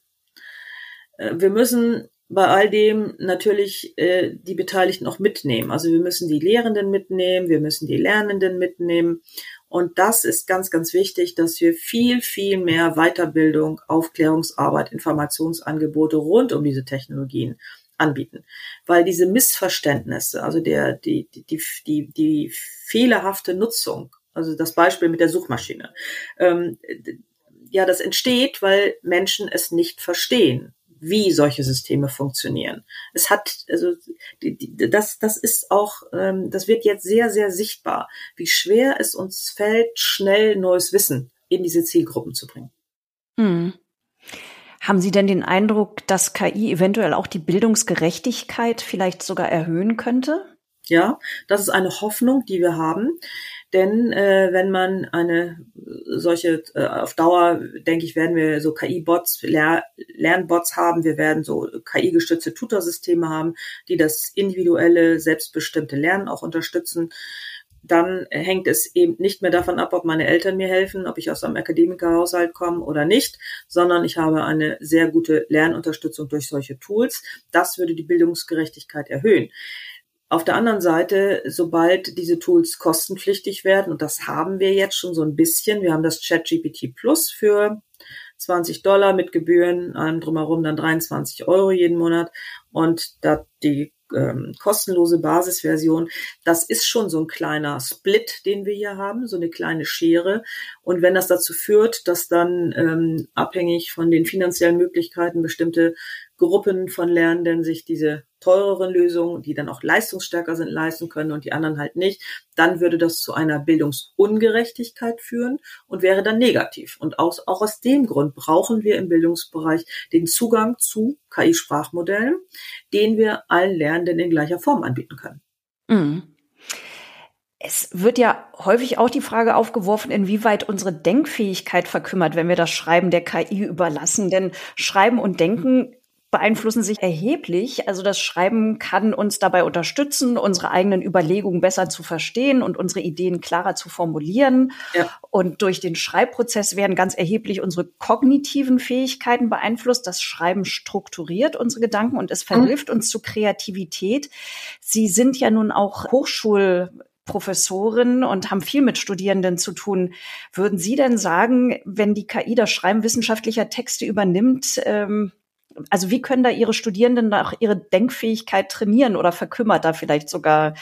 Äh, wir müssen bei all dem natürlich äh, die Beteiligten auch mitnehmen. Also wir müssen die Lehrenden mitnehmen, wir müssen die Lernenden mitnehmen und das ist ganz, ganz wichtig, dass wir viel, viel mehr Weiterbildung, Aufklärungsarbeit, Informationsangebote rund um diese Technologien anbieten. Weil diese Missverständnisse, also der, die, die, die, die, die fehlerhafte Nutzung, also das Beispiel mit der Suchmaschine, ähm, ja, das entsteht, weil Menschen es nicht verstehen wie solche Systeme funktionieren. Es hat, also die, die, das, das ist auch, ähm, das wird jetzt sehr, sehr sichtbar, wie schwer es uns fällt, schnell neues Wissen in diese Zielgruppen zu bringen. Hm. Haben Sie denn den Eindruck, dass KI eventuell auch die Bildungsgerechtigkeit vielleicht sogar erhöhen könnte? Ja, das ist eine Hoffnung, die wir haben. Denn äh, wenn man eine solche, äh, auf Dauer, denke ich, werden wir so KI-Bots, Ler Lernbots haben, wir werden so KI-gestützte Tutorsysteme haben, die das individuelle, selbstbestimmte Lernen auch unterstützen. dann hängt es eben nicht mehr davon ab, ob meine Eltern mir helfen, ob ich aus einem Akademikerhaushalt komme oder nicht, sondern ich habe eine sehr gute Lernunterstützung durch solche Tools. Das würde die Bildungsgerechtigkeit erhöhen. Auf der anderen Seite, sobald diese Tools kostenpflichtig werden, und das haben wir jetzt schon so ein bisschen, wir haben das ChatGPT Plus für 20 Dollar mit Gebühren, allem drumherum dann 23 Euro jeden Monat und da die ähm, kostenlose Basisversion, das ist schon so ein kleiner Split, den wir hier haben, so eine kleine Schere. Und wenn das dazu führt, dass dann ähm, abhängig von den finanziellen Möglichkeiten bestimmte Gruppen von Lernenden sich diese teureren Lösungen, die dann auch leistungsstärker sind, leisten können und die anderen halt nicht, dann würde das zu einer Bildungsungerechtigkeit führen und wäre dann negativ. Und aus, auch aus dem Grund brauchen wir im Bildungsbereich den Zugang zu KI-Sprachmodellen, den wir allen Lernenden in gleicher Form anbieten können. Mhm. Es wird ja häufig auch die Frage aufgeworfen, inwieweit unsere Denkfähigkeit verkümmert, wenn wir das Schreiben der KI überlassen. Denn Schreiben und Denken beeinflussen sich erheblich. Also das Schreiben kann uns dabei unterstützen, unsere eigenen Überlegungen besser zu verstehen und unsere Ideen klarer zu formulieren. Ja. Und durch den Schreibprozess werden ganz erheblich unsere kognitiven Fähigkeiten beeinflusst. Das Schreiben strukturiert unsere Gedanken und es verhilft mhm. uns zu Kreativität. Sie sind ja nun auch Hochschul Professorin und haben viel mit Studierenden zu tun. Würden Sie denn sagen, wenn die KI das Schreiben wissenschaftlicher Texte übernimmt, ähm, also wie können da Ihre Studierenden auch ihre Denkfähigkeit trainieren oder verkümmert da vielleicht sogar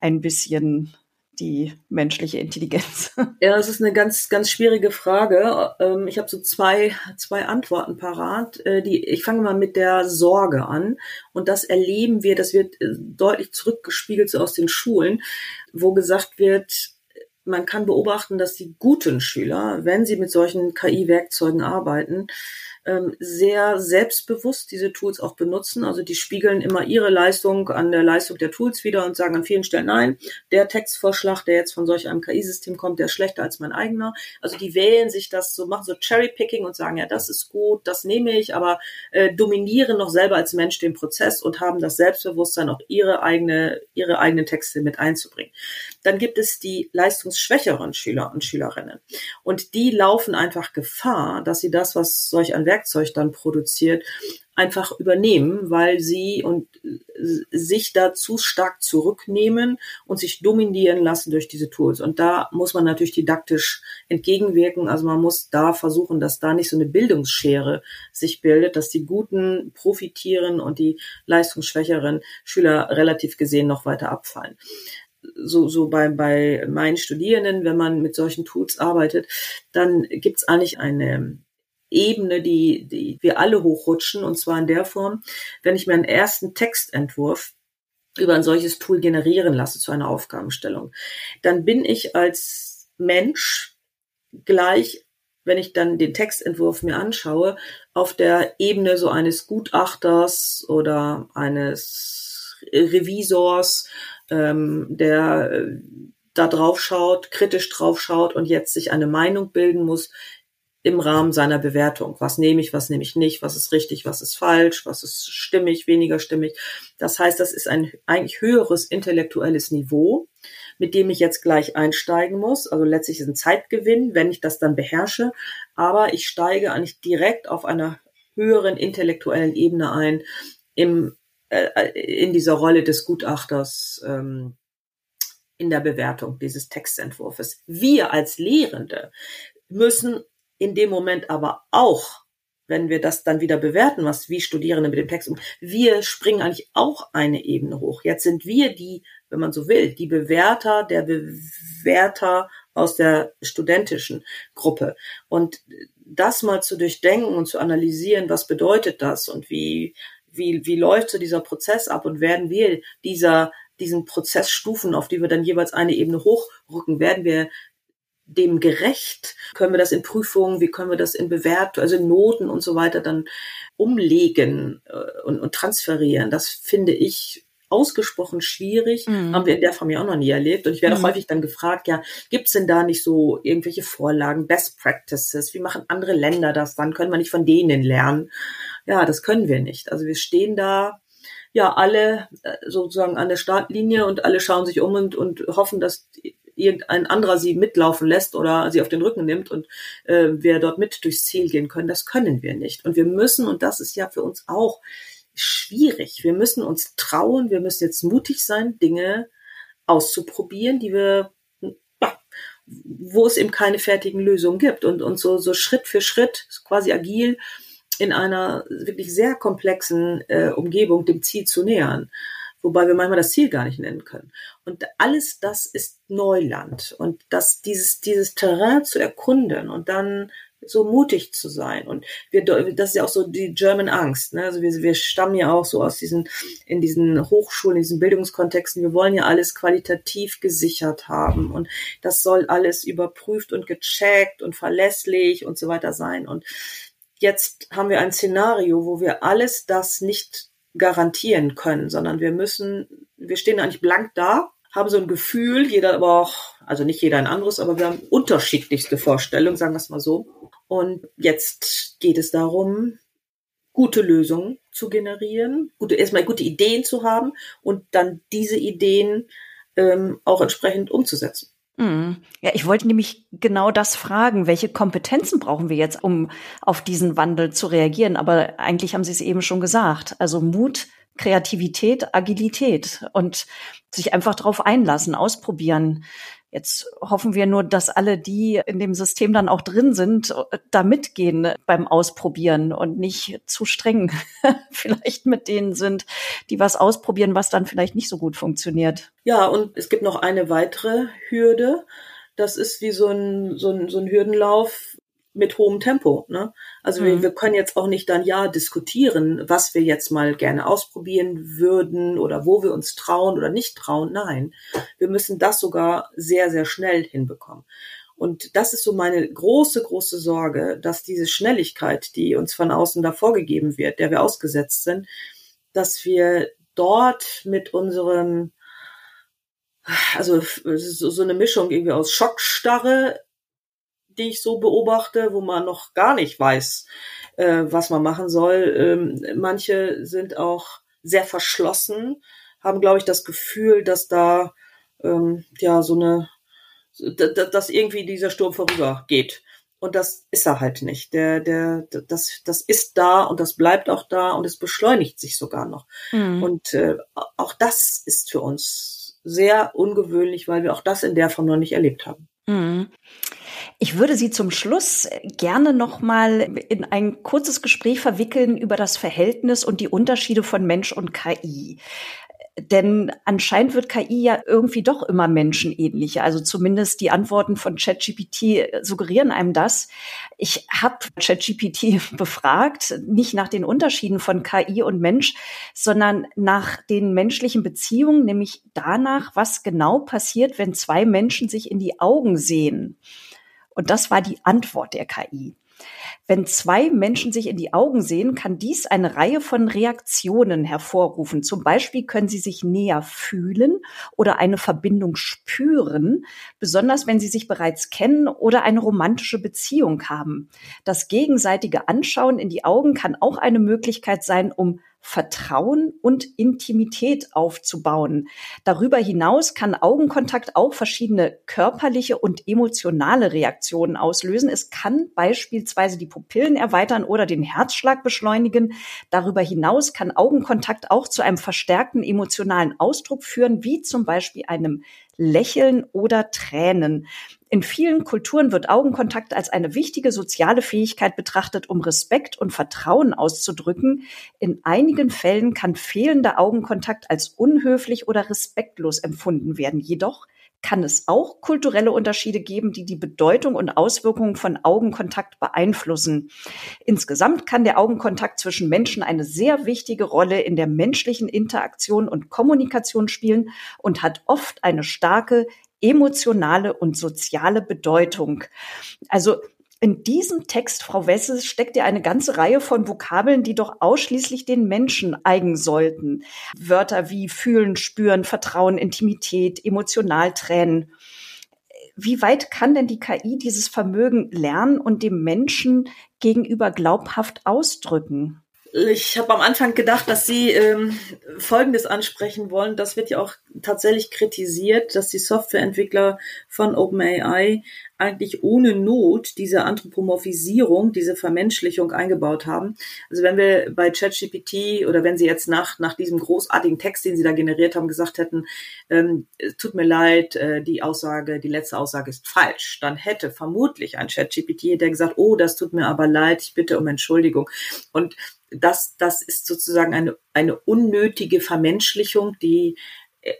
ein bisschen die menschliche Intelligenz? (laughs) Ja, das ist eine ganz, ganz schwierige Frage. Ähm, ich habe so zwei, zwei Antworten parat. Äh, ich fange mal mit der Sorge an. Und das erleben wir, das wird äh, deutlich zurückgespiegelt so aus den Schulen, wo gesagt wird, man kann beobachten, dass die guten Schüler, wenn sie mit solchen KI-Werkzeugen arbeiten, ähm, sehr selbstbewusst diese Tools auch benutzen. Also die spiegeln immer ihre Leistung an der Leistung der Tools wieder und sagen an vielen Stellen, nein, der Textvorschlag, der jetzt von solch einem KI-System kommt, der ist schlechter als mein eigener. Also die wählen sich das so, machen so Cherry-Picking und sagen, ja, das ist gut, das nehme ich, aber äh, dominieren noch selber als Mensch den Prozess und haben das Selbstbewusstsein, auch ihre eigene, ihre eigenen Texte mit einzubringen. Dann gibt es die leistungsschwächeren Schüler und Schülerinnen. Und die laufen einfach Gefahr, dass sie das, was solch ein Werkzeug dann produziert, einfach übernehmen, weil sie und sich da zu stark zurücknehmen und sich dominieren lassen durch diese Tools. Und da muss man natürlich didaktisch entgegenwirken. Also man muss da versuchen, dass da nicht so eine Bildungsschere sich bildet, dass die Guten profitieren und die leistungsschwächeren Schüler relativ gesehen noch weiter abfallen so, so bei, bei meinen Studierenden, wenn man mit solchen Tools arbeitet, dann gibt's eigentlich eine Ebene, die, die wir alle hochrutschen, und zwar in der Form, wenn ich meinen ersten Textentwurf über ein solches Tool generieren lasse zu einer Aufgabenstellung, dann bin ich als Mensch gleich, wenn ich dann den Textentwurf mir anschaue, auf der Ebene so eines Gutachters oder eines Revisors, ähm, der äh, da drauf schaut, kritisch drauf schaut und jetzt sich eine Meinung bilden muss, im Rahmen seiner Bewertung. Was nehme ich, was nehme ich nicht, was ist richtig, was ist falsch, was ist stimmig, weniger stimmig. Das heißt, das ist ein eigentlich höheres intellektuelles Niveau, mit dem ich jetzt gleich einsteigen muss. Also letztlich ist ein Zeitgewinn, wenn ich das dann beherrsche. Aber ich steige eigentlich direkt auf einer höheren intellektuellen Ebene ein, im, äh, in dieser Rolle des Gutachters, ähm, in der Bewertung dieses Textentwurfs. Wir als Lehrende müssen in dem Moment aber auch, wenn wir das dann wieder bewerten, was wie Studierende mit dem Text um, wir springen eigentlich auch eine Ebene hoch. Jetzt sind wir die, wenn man so will, die Bewerter der Bewerter aus der studentischen Gruppe. Und das mal zu durchdenken und zu analysieren, was bedeutet das und wie, wie, wie läuft so dieser Prozess ab und werden wir dieser diesen Prozessstufen, auf die wir dann jeweils eine Ebene hochrücken, werden wir dem gerecht? Können wir das in Prüfungen, wie können wir das in Bewertung, also in Noten und so weiter dann umlegen äh, und, und transferieren? Das finde ich ausgesprochen schwierig. Mhm. Haben wir in der Form ja auch noch nie erlebt. Und ich werde mhm. häufig dann gefragt, ja, gibt's denn da nicht so irgendwelche Vorlagen, Best Practices? Wie machen andere Länder das dann? Können wir nicht von denen lernen? Ja, das können wir nicht. Also wir stehen da ja alle äh, sozusagen an der Startlinie und alle schauen sich um und, und hoffen, dass irgendein anderer sie mitlaufen lässt oder sie auf den Rücken nimmt und äh, wir dort mit durchs Ziel gehen können. Das können wir nicht. Und wir müssen, und das ist ja für uns auch schwierig, wir müssen uns trauen, wir müssen jetzt mutig sein, Dinge auszuprobieren, die wir wo es eben keine fertigen Lösungen gibt. Und, und so, so Schritt für Schritt, quasi agil in einer wirklich sehr komplexen äh, Umgebung dem Ziel zu nähern. Wobei wir manchmal das Ziel gar nicht nennen können. Und alles das ist Neuland. Und das, dieses, dieses Terrain zu erkunden und dann so mutig zu sein. Und wir, das ist ja auch so die German Angst. Ne? Also wir, wir stammen ja auch so aus diesen, in diesen Hochschulen, in diesen Bildungskontexten. Wir wollen ja alles qualitativ gesichert haben. Und das soll alles überprüft und gecheckt und verlässlich und so weiter sein. Und jetzt haben wir ein Szenario, wo wir alles das nicht garantieren können, sondern wir müssen, wir stehen eigentlich blank da, haben so ein Gefühl, jeder aber auch, also nicht jeder ein anderes, aber wir haben unterschiedlichste Vorstellungen, sagen wir es mal so. Und jetzt geht es darum, gute Lösungen zu generieren, gute, erstmal gute Ideen zu haben und dann diese Ideen ähm, auch entsprechend umzusetzen. Mhm. Ja, ich wollte nämlich genau das fragen. Welche Kompetenzen brauchen wir jetzt, um auf diesen Wandel zu reagieren? Aber eigentlich haben Sie es eben schon gesagt. Also Mut, Kreativität, Agilität und sich einfach darauf einlassen, ausprobieren. Jetzt hoffen wir nur, dass alle, die in dem System dann auch drin sind, da mitgehen beim Ausprobieren und nicht zu streng (laughs) vielleicht mit denen sind, die was ausprobieren, was dann vielleicht nicht so gut funktioniert. Ja, und es gibt noch eine weitere Hürde. Das ist wie so ein, so ein, so ein Hürdenlauf mit hohem Tempo. Ne? Also mhm. wir, wir können jetzt auch nicht dann ja diskutieren, was wir jetzt mal gerne ausprobieren würden oder wo wir uns trauen oder nicht trauen. Nein, wir müssen das sogar sehr, sehr schnell hinbekommen. Und das ist so meine große, große Sorge, dass diese Schnelligkeit, die uns von außen da vorgegeben wird, der wir ausgesetzt sind, dass wir dort mit unserem also so eine Mischung irgendwie aus Schockstarre die ich so beobachte, wo man noch gar nicht weiß, äh, was man machen soll. Ähm, manche sind auch sehr verschlossen, haben, glaube ich, das Gefühl, dass da ähm, ja so eine, dass irgendwie dieser Sturm vorübergeht. Und das ist er halt nicht. Der, der, das, das ist da und das bleibt auch da und es beschleunigt sich sogar noch. Mhm. Und äh, auch das ist für uns sehr ungewöhnlich, weil wir auch das in der Form noch nicht erlebt haben. Mhm. Ich würde Sie zum Schluss gerne noch mal in ein kurzes Gespräch verwickeln über das Verhältnis und die Unterschiede von Mensch und KI. Denn anscheinend wird KI ja irgendwie doch immer menschenähnlicher. Also zumindest die Antworten von ChatGPT suggerieren einem das. Ich habe ChatGPT (laughs) befragt, nicht nach den Unterschieden von KI und Mensch, sondern nach den menschlichen Beziehungen, nämlich danach, was genau passiert, wenn zwei Menschen sich in die Augen sehen. Und das war die Antwort der KI. Wenn zwei Menschen sich in die Augen sehen, kann dies eine Reihe von Reaktionen hervorrufen. Zum Beispiel können sie sich näher fühlen oder eine Verbindung spüren, besonders wenn sie sich bereits kennen oder eine romantische Beziehung haben. Das gegenseitige Anschauen in die Augen kann auch eine Möglichkeit sein, um Vertrauen und Intimität aufzubauen. Darüber hinaus kann Augenkontakt auch verschiedene körperliche und emotionale Reaktionen auslösen. Es kann beispielsweise die Pupillen erweitern oder den Herzschlag beschleunigen. Darüber hinaus kann Augenkontakt auch zu einem verstärkten emotionalen Ausdruck führen, wie zum Beispiel einem Lächeln oder Tränen. In vielen Kulturen wird Augenkontakt als eine wichtige soziale Fähigkeit betrachtet, um Respekt und Vertrauen auszudrücken. In einigen Fällen kann fehlender Augenkontakt als unhöflich oder respektlos empfunden werden. Jedoch kann es auch kulturelle Unterschiede geben, die die Bedeutung und Auswirkungen von Augenkontakt beeinflussen. Insgesamt kann der Augenkontakt zwischen Menschen eine sehr wichtige Rolle in der menschlichen Interaktion und Kommunikation spielen und hat oft eine starke emotionale und soziale Bedeutung. Also in diesem Text, Frau Wesses, steckt ja eine ganze Reihe von Vokabeln, die doch ausschließlich den Menschen eigen sollten. Wörter wie fühlen, spüren, Vertrauen, Intimität, emotional tränen. Wie weit kann denn die KI dieses Vermögen lernen und dem Menschen gegenüber glaubhaft ausdrücken? Ich habe am Anfang gedacht, dass Sie ähm, Folgendes ansprechen wollen. Das wird ja auch tatsächlich kritisiert, dass die Softwareentwickler von OpenAI eigentlich ohne Not diese Anthropomorphisierung, diese Vermenschlichung eingebaut haben. Also wenn wir bei ChatGPT oder wenn Sie jetzt nach, nach diesem großartigen Text, den Sie da generiert haben, gesagt hätten, ähm, tut mir leid, äh, die Aussage, die letzte Aussage ist falsch, dann hätte vermutlich ein ChatGPT, der gesagt, oh, das tut mir aber leid, ich bitte um Entschuldigung. Und das, das ist sozusagen eine, eine unnötige Vermenschlichung, die äh,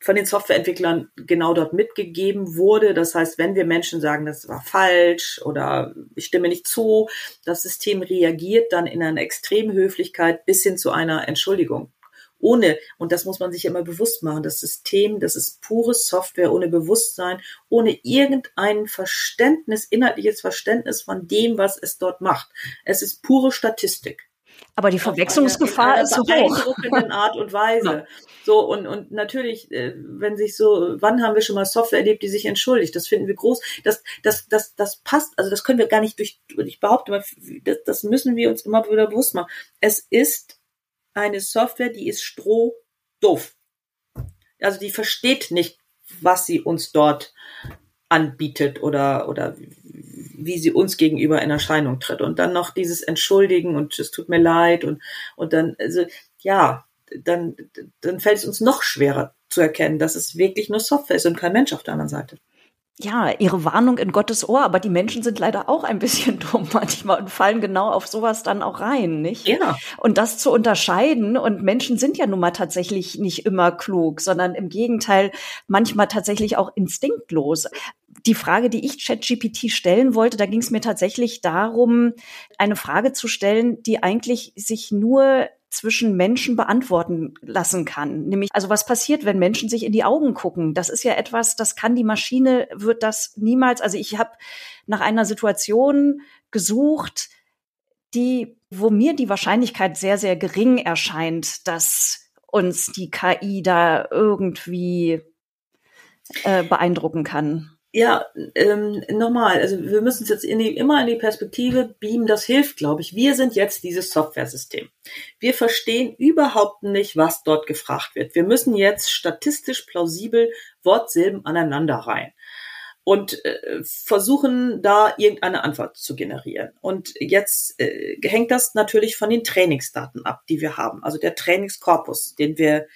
von den Softwareentwicklern genau dort mitgegeben wurde. Das heißt, wenn wir Menschen sagen, das war falsch oder ich stimme nicht zu, das System reagiert dann in einer extremen Höflichkeit bis hin zu einer Entschuldigung. Ohne, und das muss man sich immer bewusst machen, das System, das ist pure Software ohne Bewusstsein, ohne irgendein Verständnis, inhaltliches Verständnis von dem, was es dort macht. Es ist pure Statistik. Aber die Verwechslungsgefahr ist so hoch. Art und Weise. Ja. So, und, und natürlich, äh, wenn sich so, wann haben wir schon mal Software erlebt, die sich entschuldigt? Das finden wir groß. Das, das, das, das passt, also das können wir gar nicht durch, ich behaupte mal, das, das müssen wir uns immer wieder bewusst machen. Es ist eine Software, die ist strohdoof. Also die versteht nicht, was sie uns dort anbietet oder, oder wie sie uns gegenüber in Erscheinung tritt. Und dann noch dieses Entschuldigen und es tut mir leid und, und dann, also, ja, dann, dann fällt es uns noch schwerer zu erkennen, dass es wirklich nur Software ist und kein Mensch auf der anderen Seite ja, ihre Warnung in Gottes Ohr, aber die Menschen sind leider auch ein bisschen (laughs) dumm manchmal und fallen genau auf sowas dann auch rein, nicht? Ja. Und das zu unterscheiden und Menschen sind ja nun mal tatsächlich nicht immer klug, sondern im Gegenteil manchmal tatsächlich auch instinktlos. Die Frage, die ich ChatGPT stellen wollte, da ging es mir tatsächlich darum, eine Frage zu stellen, die eigentlich sich nur zwischen Menschen beantworten lassen kann. Nämlich, also was passiert, wenn Menschen sich in die Augen gucken? Das ist ja etwas, das kann die Maschine, wird das niemals. Also ich habe nach einer Situation gesucht, die, wo mir die Wahrscheinlichkeit sehr, sehr gering erscheint, dass uns die KI da irgendwie äh, beeindrucken kann. Ja, ähm, normal. Also wir müssen es jetzt in die, immer in die Perspektive beamen. Das hilft, glaube ich. Wir sind jetzt dieses Software-System. Wir verstehen überhaupt nicht, was dort gefragt wird. Wir müssen jetzt statistisch plausibel Wortsilben aneinander rein und äh, versuchen da irgendeine Antwort zu generieren. Und jetzt äh, hängt das natürlich von den Trainingsdaten ab, die wir haben. Also der Trainingskorpus, den wir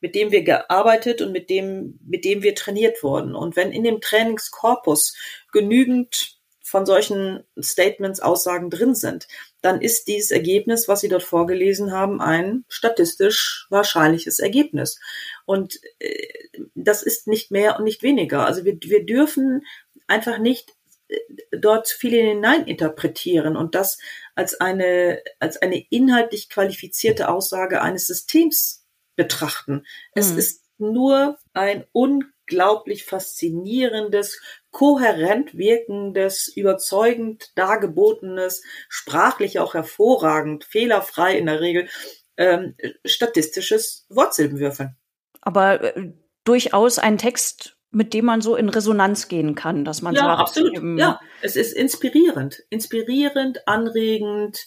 mit dem wir gearbeitet und mit dem, mit dem wir trainiert wurden. Und wenn in dem Trainingskorpus genügend von solchen Statements, Aussagen drin sind, dann ist dieses Ergebnis, was Sie dort vorgelesen haben, ein statistisch wahrscheinliches Ergebnis. Und äh, das ist nicht mehr und nicht weniger. Also wir, wir dürfen einfach nicht äh, dort zu viel hineininterpretieren und das als eine, als eine inhaltlich qualifizierte Aussage eines Systems betrachten. Es mhm. ist nur ein unglaublich faszinierendes, kohärent wirkendes, überzeugend dargebotenes, sprachlich auch hervorragend, fehlerfrei in der Regel, ähm, statistisches Wortsilbenwürfeln. Aber äh, durchaus ein Text, mit dem man so in Resonanz gehen kann, dass man ja, sagt, absolut. ja, es ist inspirierend, inspirierend, anregend,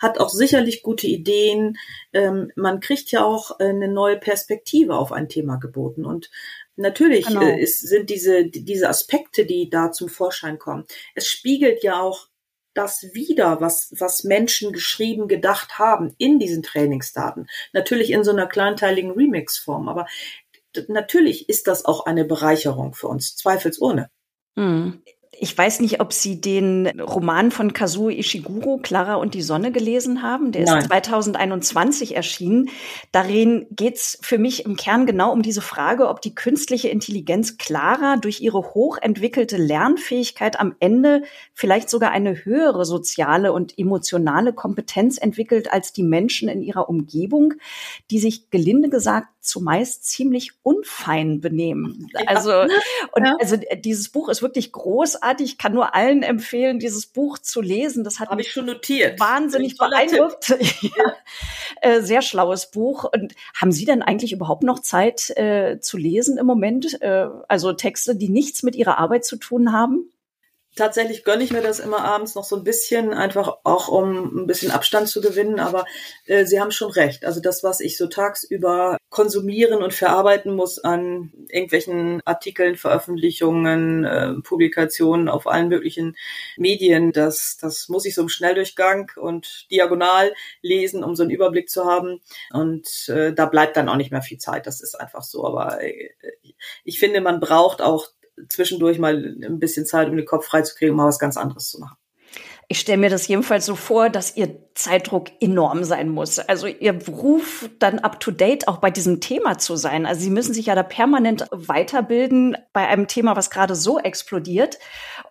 hat auch sicherlich gute Ideen. Ähm, man kriegt ja auch äh, eine neue Perspektive auf ein Thema geboten. Und natürlich genau. äh, ist, sind diese, diese Aspekte, die da zum Vorschein kommen. Es spiegelt ja auch das wieder, was, was Menschen geschrieben, gedacht haben in diesen Trainingsdaten. Natürlich in so einer kleinteiligen Remix-Form, aber natürlich ist das auch eine Bereicherung für uns, zweifelsohne. Mhm. Ich weiß nicht, ob Sie den Roman von Kazuo Ishiguro, Clara und die Sonne, gelesen haben. Der Nein. ist 2021 erschienen. Darin geht's für mich im Kern genau um diese Frage, ob die künstliche Intelligenz Clara durch ihre hochentwickelte Lernfähigkeit am Ende vielleicht sogar eine höhere soziale und emotionale Kompetenz entwickelt als die Menschen in ihrer Umgebung, die sich gelinde gesagt zumeist ziemlich unfein benehmen. Ja. Also, und ja. also dieses Buch ist wirklich großartig. Ich kann nur allen empfehlen, dieses Buch zu lesen. Das hat Hab mich schon notiert. wahnsinnig beeindruckt. (laughs) ja. Äh, sehr schlaues Buch. Und haben Sie denn eigentlich überhaupt noch Zeit äh, zu lesen im Moment? Äh, also Texte, die nichts mit Ihrer Arbeit zu tun haben? Tatsächlich gönne ich mir das immer abends noch so ein bisschen, einfach auch um ein bisschen Abstand zu gewinnen. Aber äh, Sie haben schon recht. Also das, was ich so tagsüber konsumieren und verarbeiten muss an irgendwelchen Artikeln, Veröffentlichungen, äh, Publikationen auf allen möglichen Medien, das, das muss ich so im Schnelldurchgang und diagonal lesen, um so einen Überblick zu haben. Und äh, da bleibt dann auch nicht mehr viel Zeit. Das ist einfach so. Aber äh, ich finde, man braucht auch zwischendurch mal ein bisschen Zeit, um den Kopf freizukriegen, um mal was ganz anderes zu machen. Ich stelle mir das jedenfalls so vor, dass Ihr Zeitdruck enorm sein muss. Also Ihr Beruf dann up-to-date auch bei diesem Thema zu sein. Also Sie müssen sich ja da permanent weiterbilden bei einem Thema, was gerade so explodiert.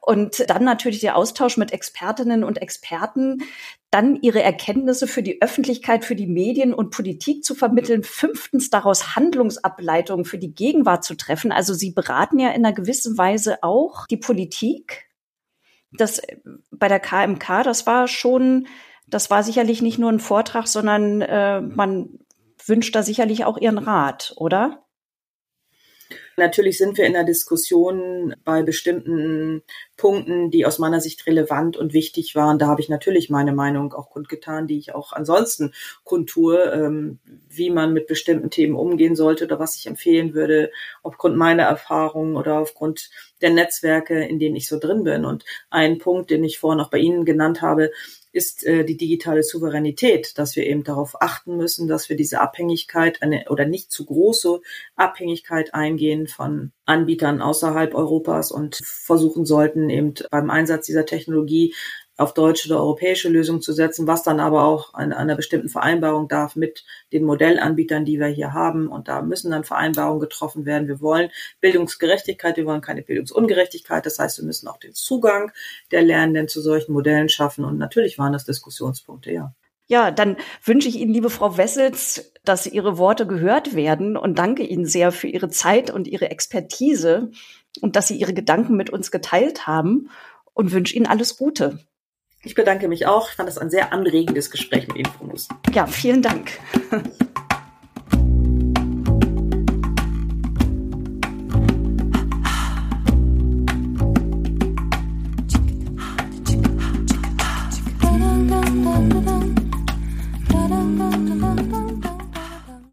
Und dann natürlich der Austausch mit Expertinnen und Experten, dann ihre Erkenntnisse für die Öffentlichkeit, für die Medien und Politik zu vermitteln. Fünftens daraus Handlungsableitungen für die Gegenwart zu treffen. Also Sie beraten ja in einer gewissen Weise auch die Politik das bei der KMK, das war schon, das war sicherlich nicht nur ein Vortrag, sondern äh, man wünscht da sicherlich auch ihren Rat, oder? Natürlich sind wir in der Diskussion bei bestimmten Punkten, die aus meiner Sicht relevant und wichtig waren. Da habe ich natürlich meine Meinung auch kundgetan, die ich auch ansonsten kundtue, ähm, wie man mit bestimmten Themen umgehen sollte oder was ich empfehlen würde, aufgrund meiner Erfahrungen oder aufgrund der Netzwerke, in denen ich so drin bin. Und ein Punkt, den ich vorhin auch bei Ihnen genannt habe, ist äh, die digitale Souveränität, dass wir eben darauf achten müssen, dass wir diese Abhängigkeit eine oder nicht zu große Abhängigkeit eingehen von Anbietern außerhalb Europas und versuchen sollten, eben beim Einsatz dieser Technologie auf deutsche oder europäische Lösungen zu setzen, was dann aber auch an einer bestimmten Vereinbarung darf mit den Modellanbietern, die wir hier haben. Und da müssen dann Vereinbarungen getroffen werden. Wir wollen Bildungsgerechtigkeit, wir wollen keine Bildungsungerechtigkeit. Das heißt, wir müssen auch den Zugang der Lernenden zu solchen Modellen schaffen. Und natürlich waren das Diskussionspunkte, ja. Ja, dann wünsche ich Ihnen, liebe Frau Wessels, dass Ihre Worte gehört werden und danke Ihnen sehr für Ihre Zeit und Ihre Expertise und dass Sie Ihre Gedanken mit uns geteilt haben und wünsche Ihnen alles Gute. Ich bedanke mich auch. Ich fand das ein sehr anregendes Gespräch mit Ihnen, Frau. Ja, vielen Dank. (laughs)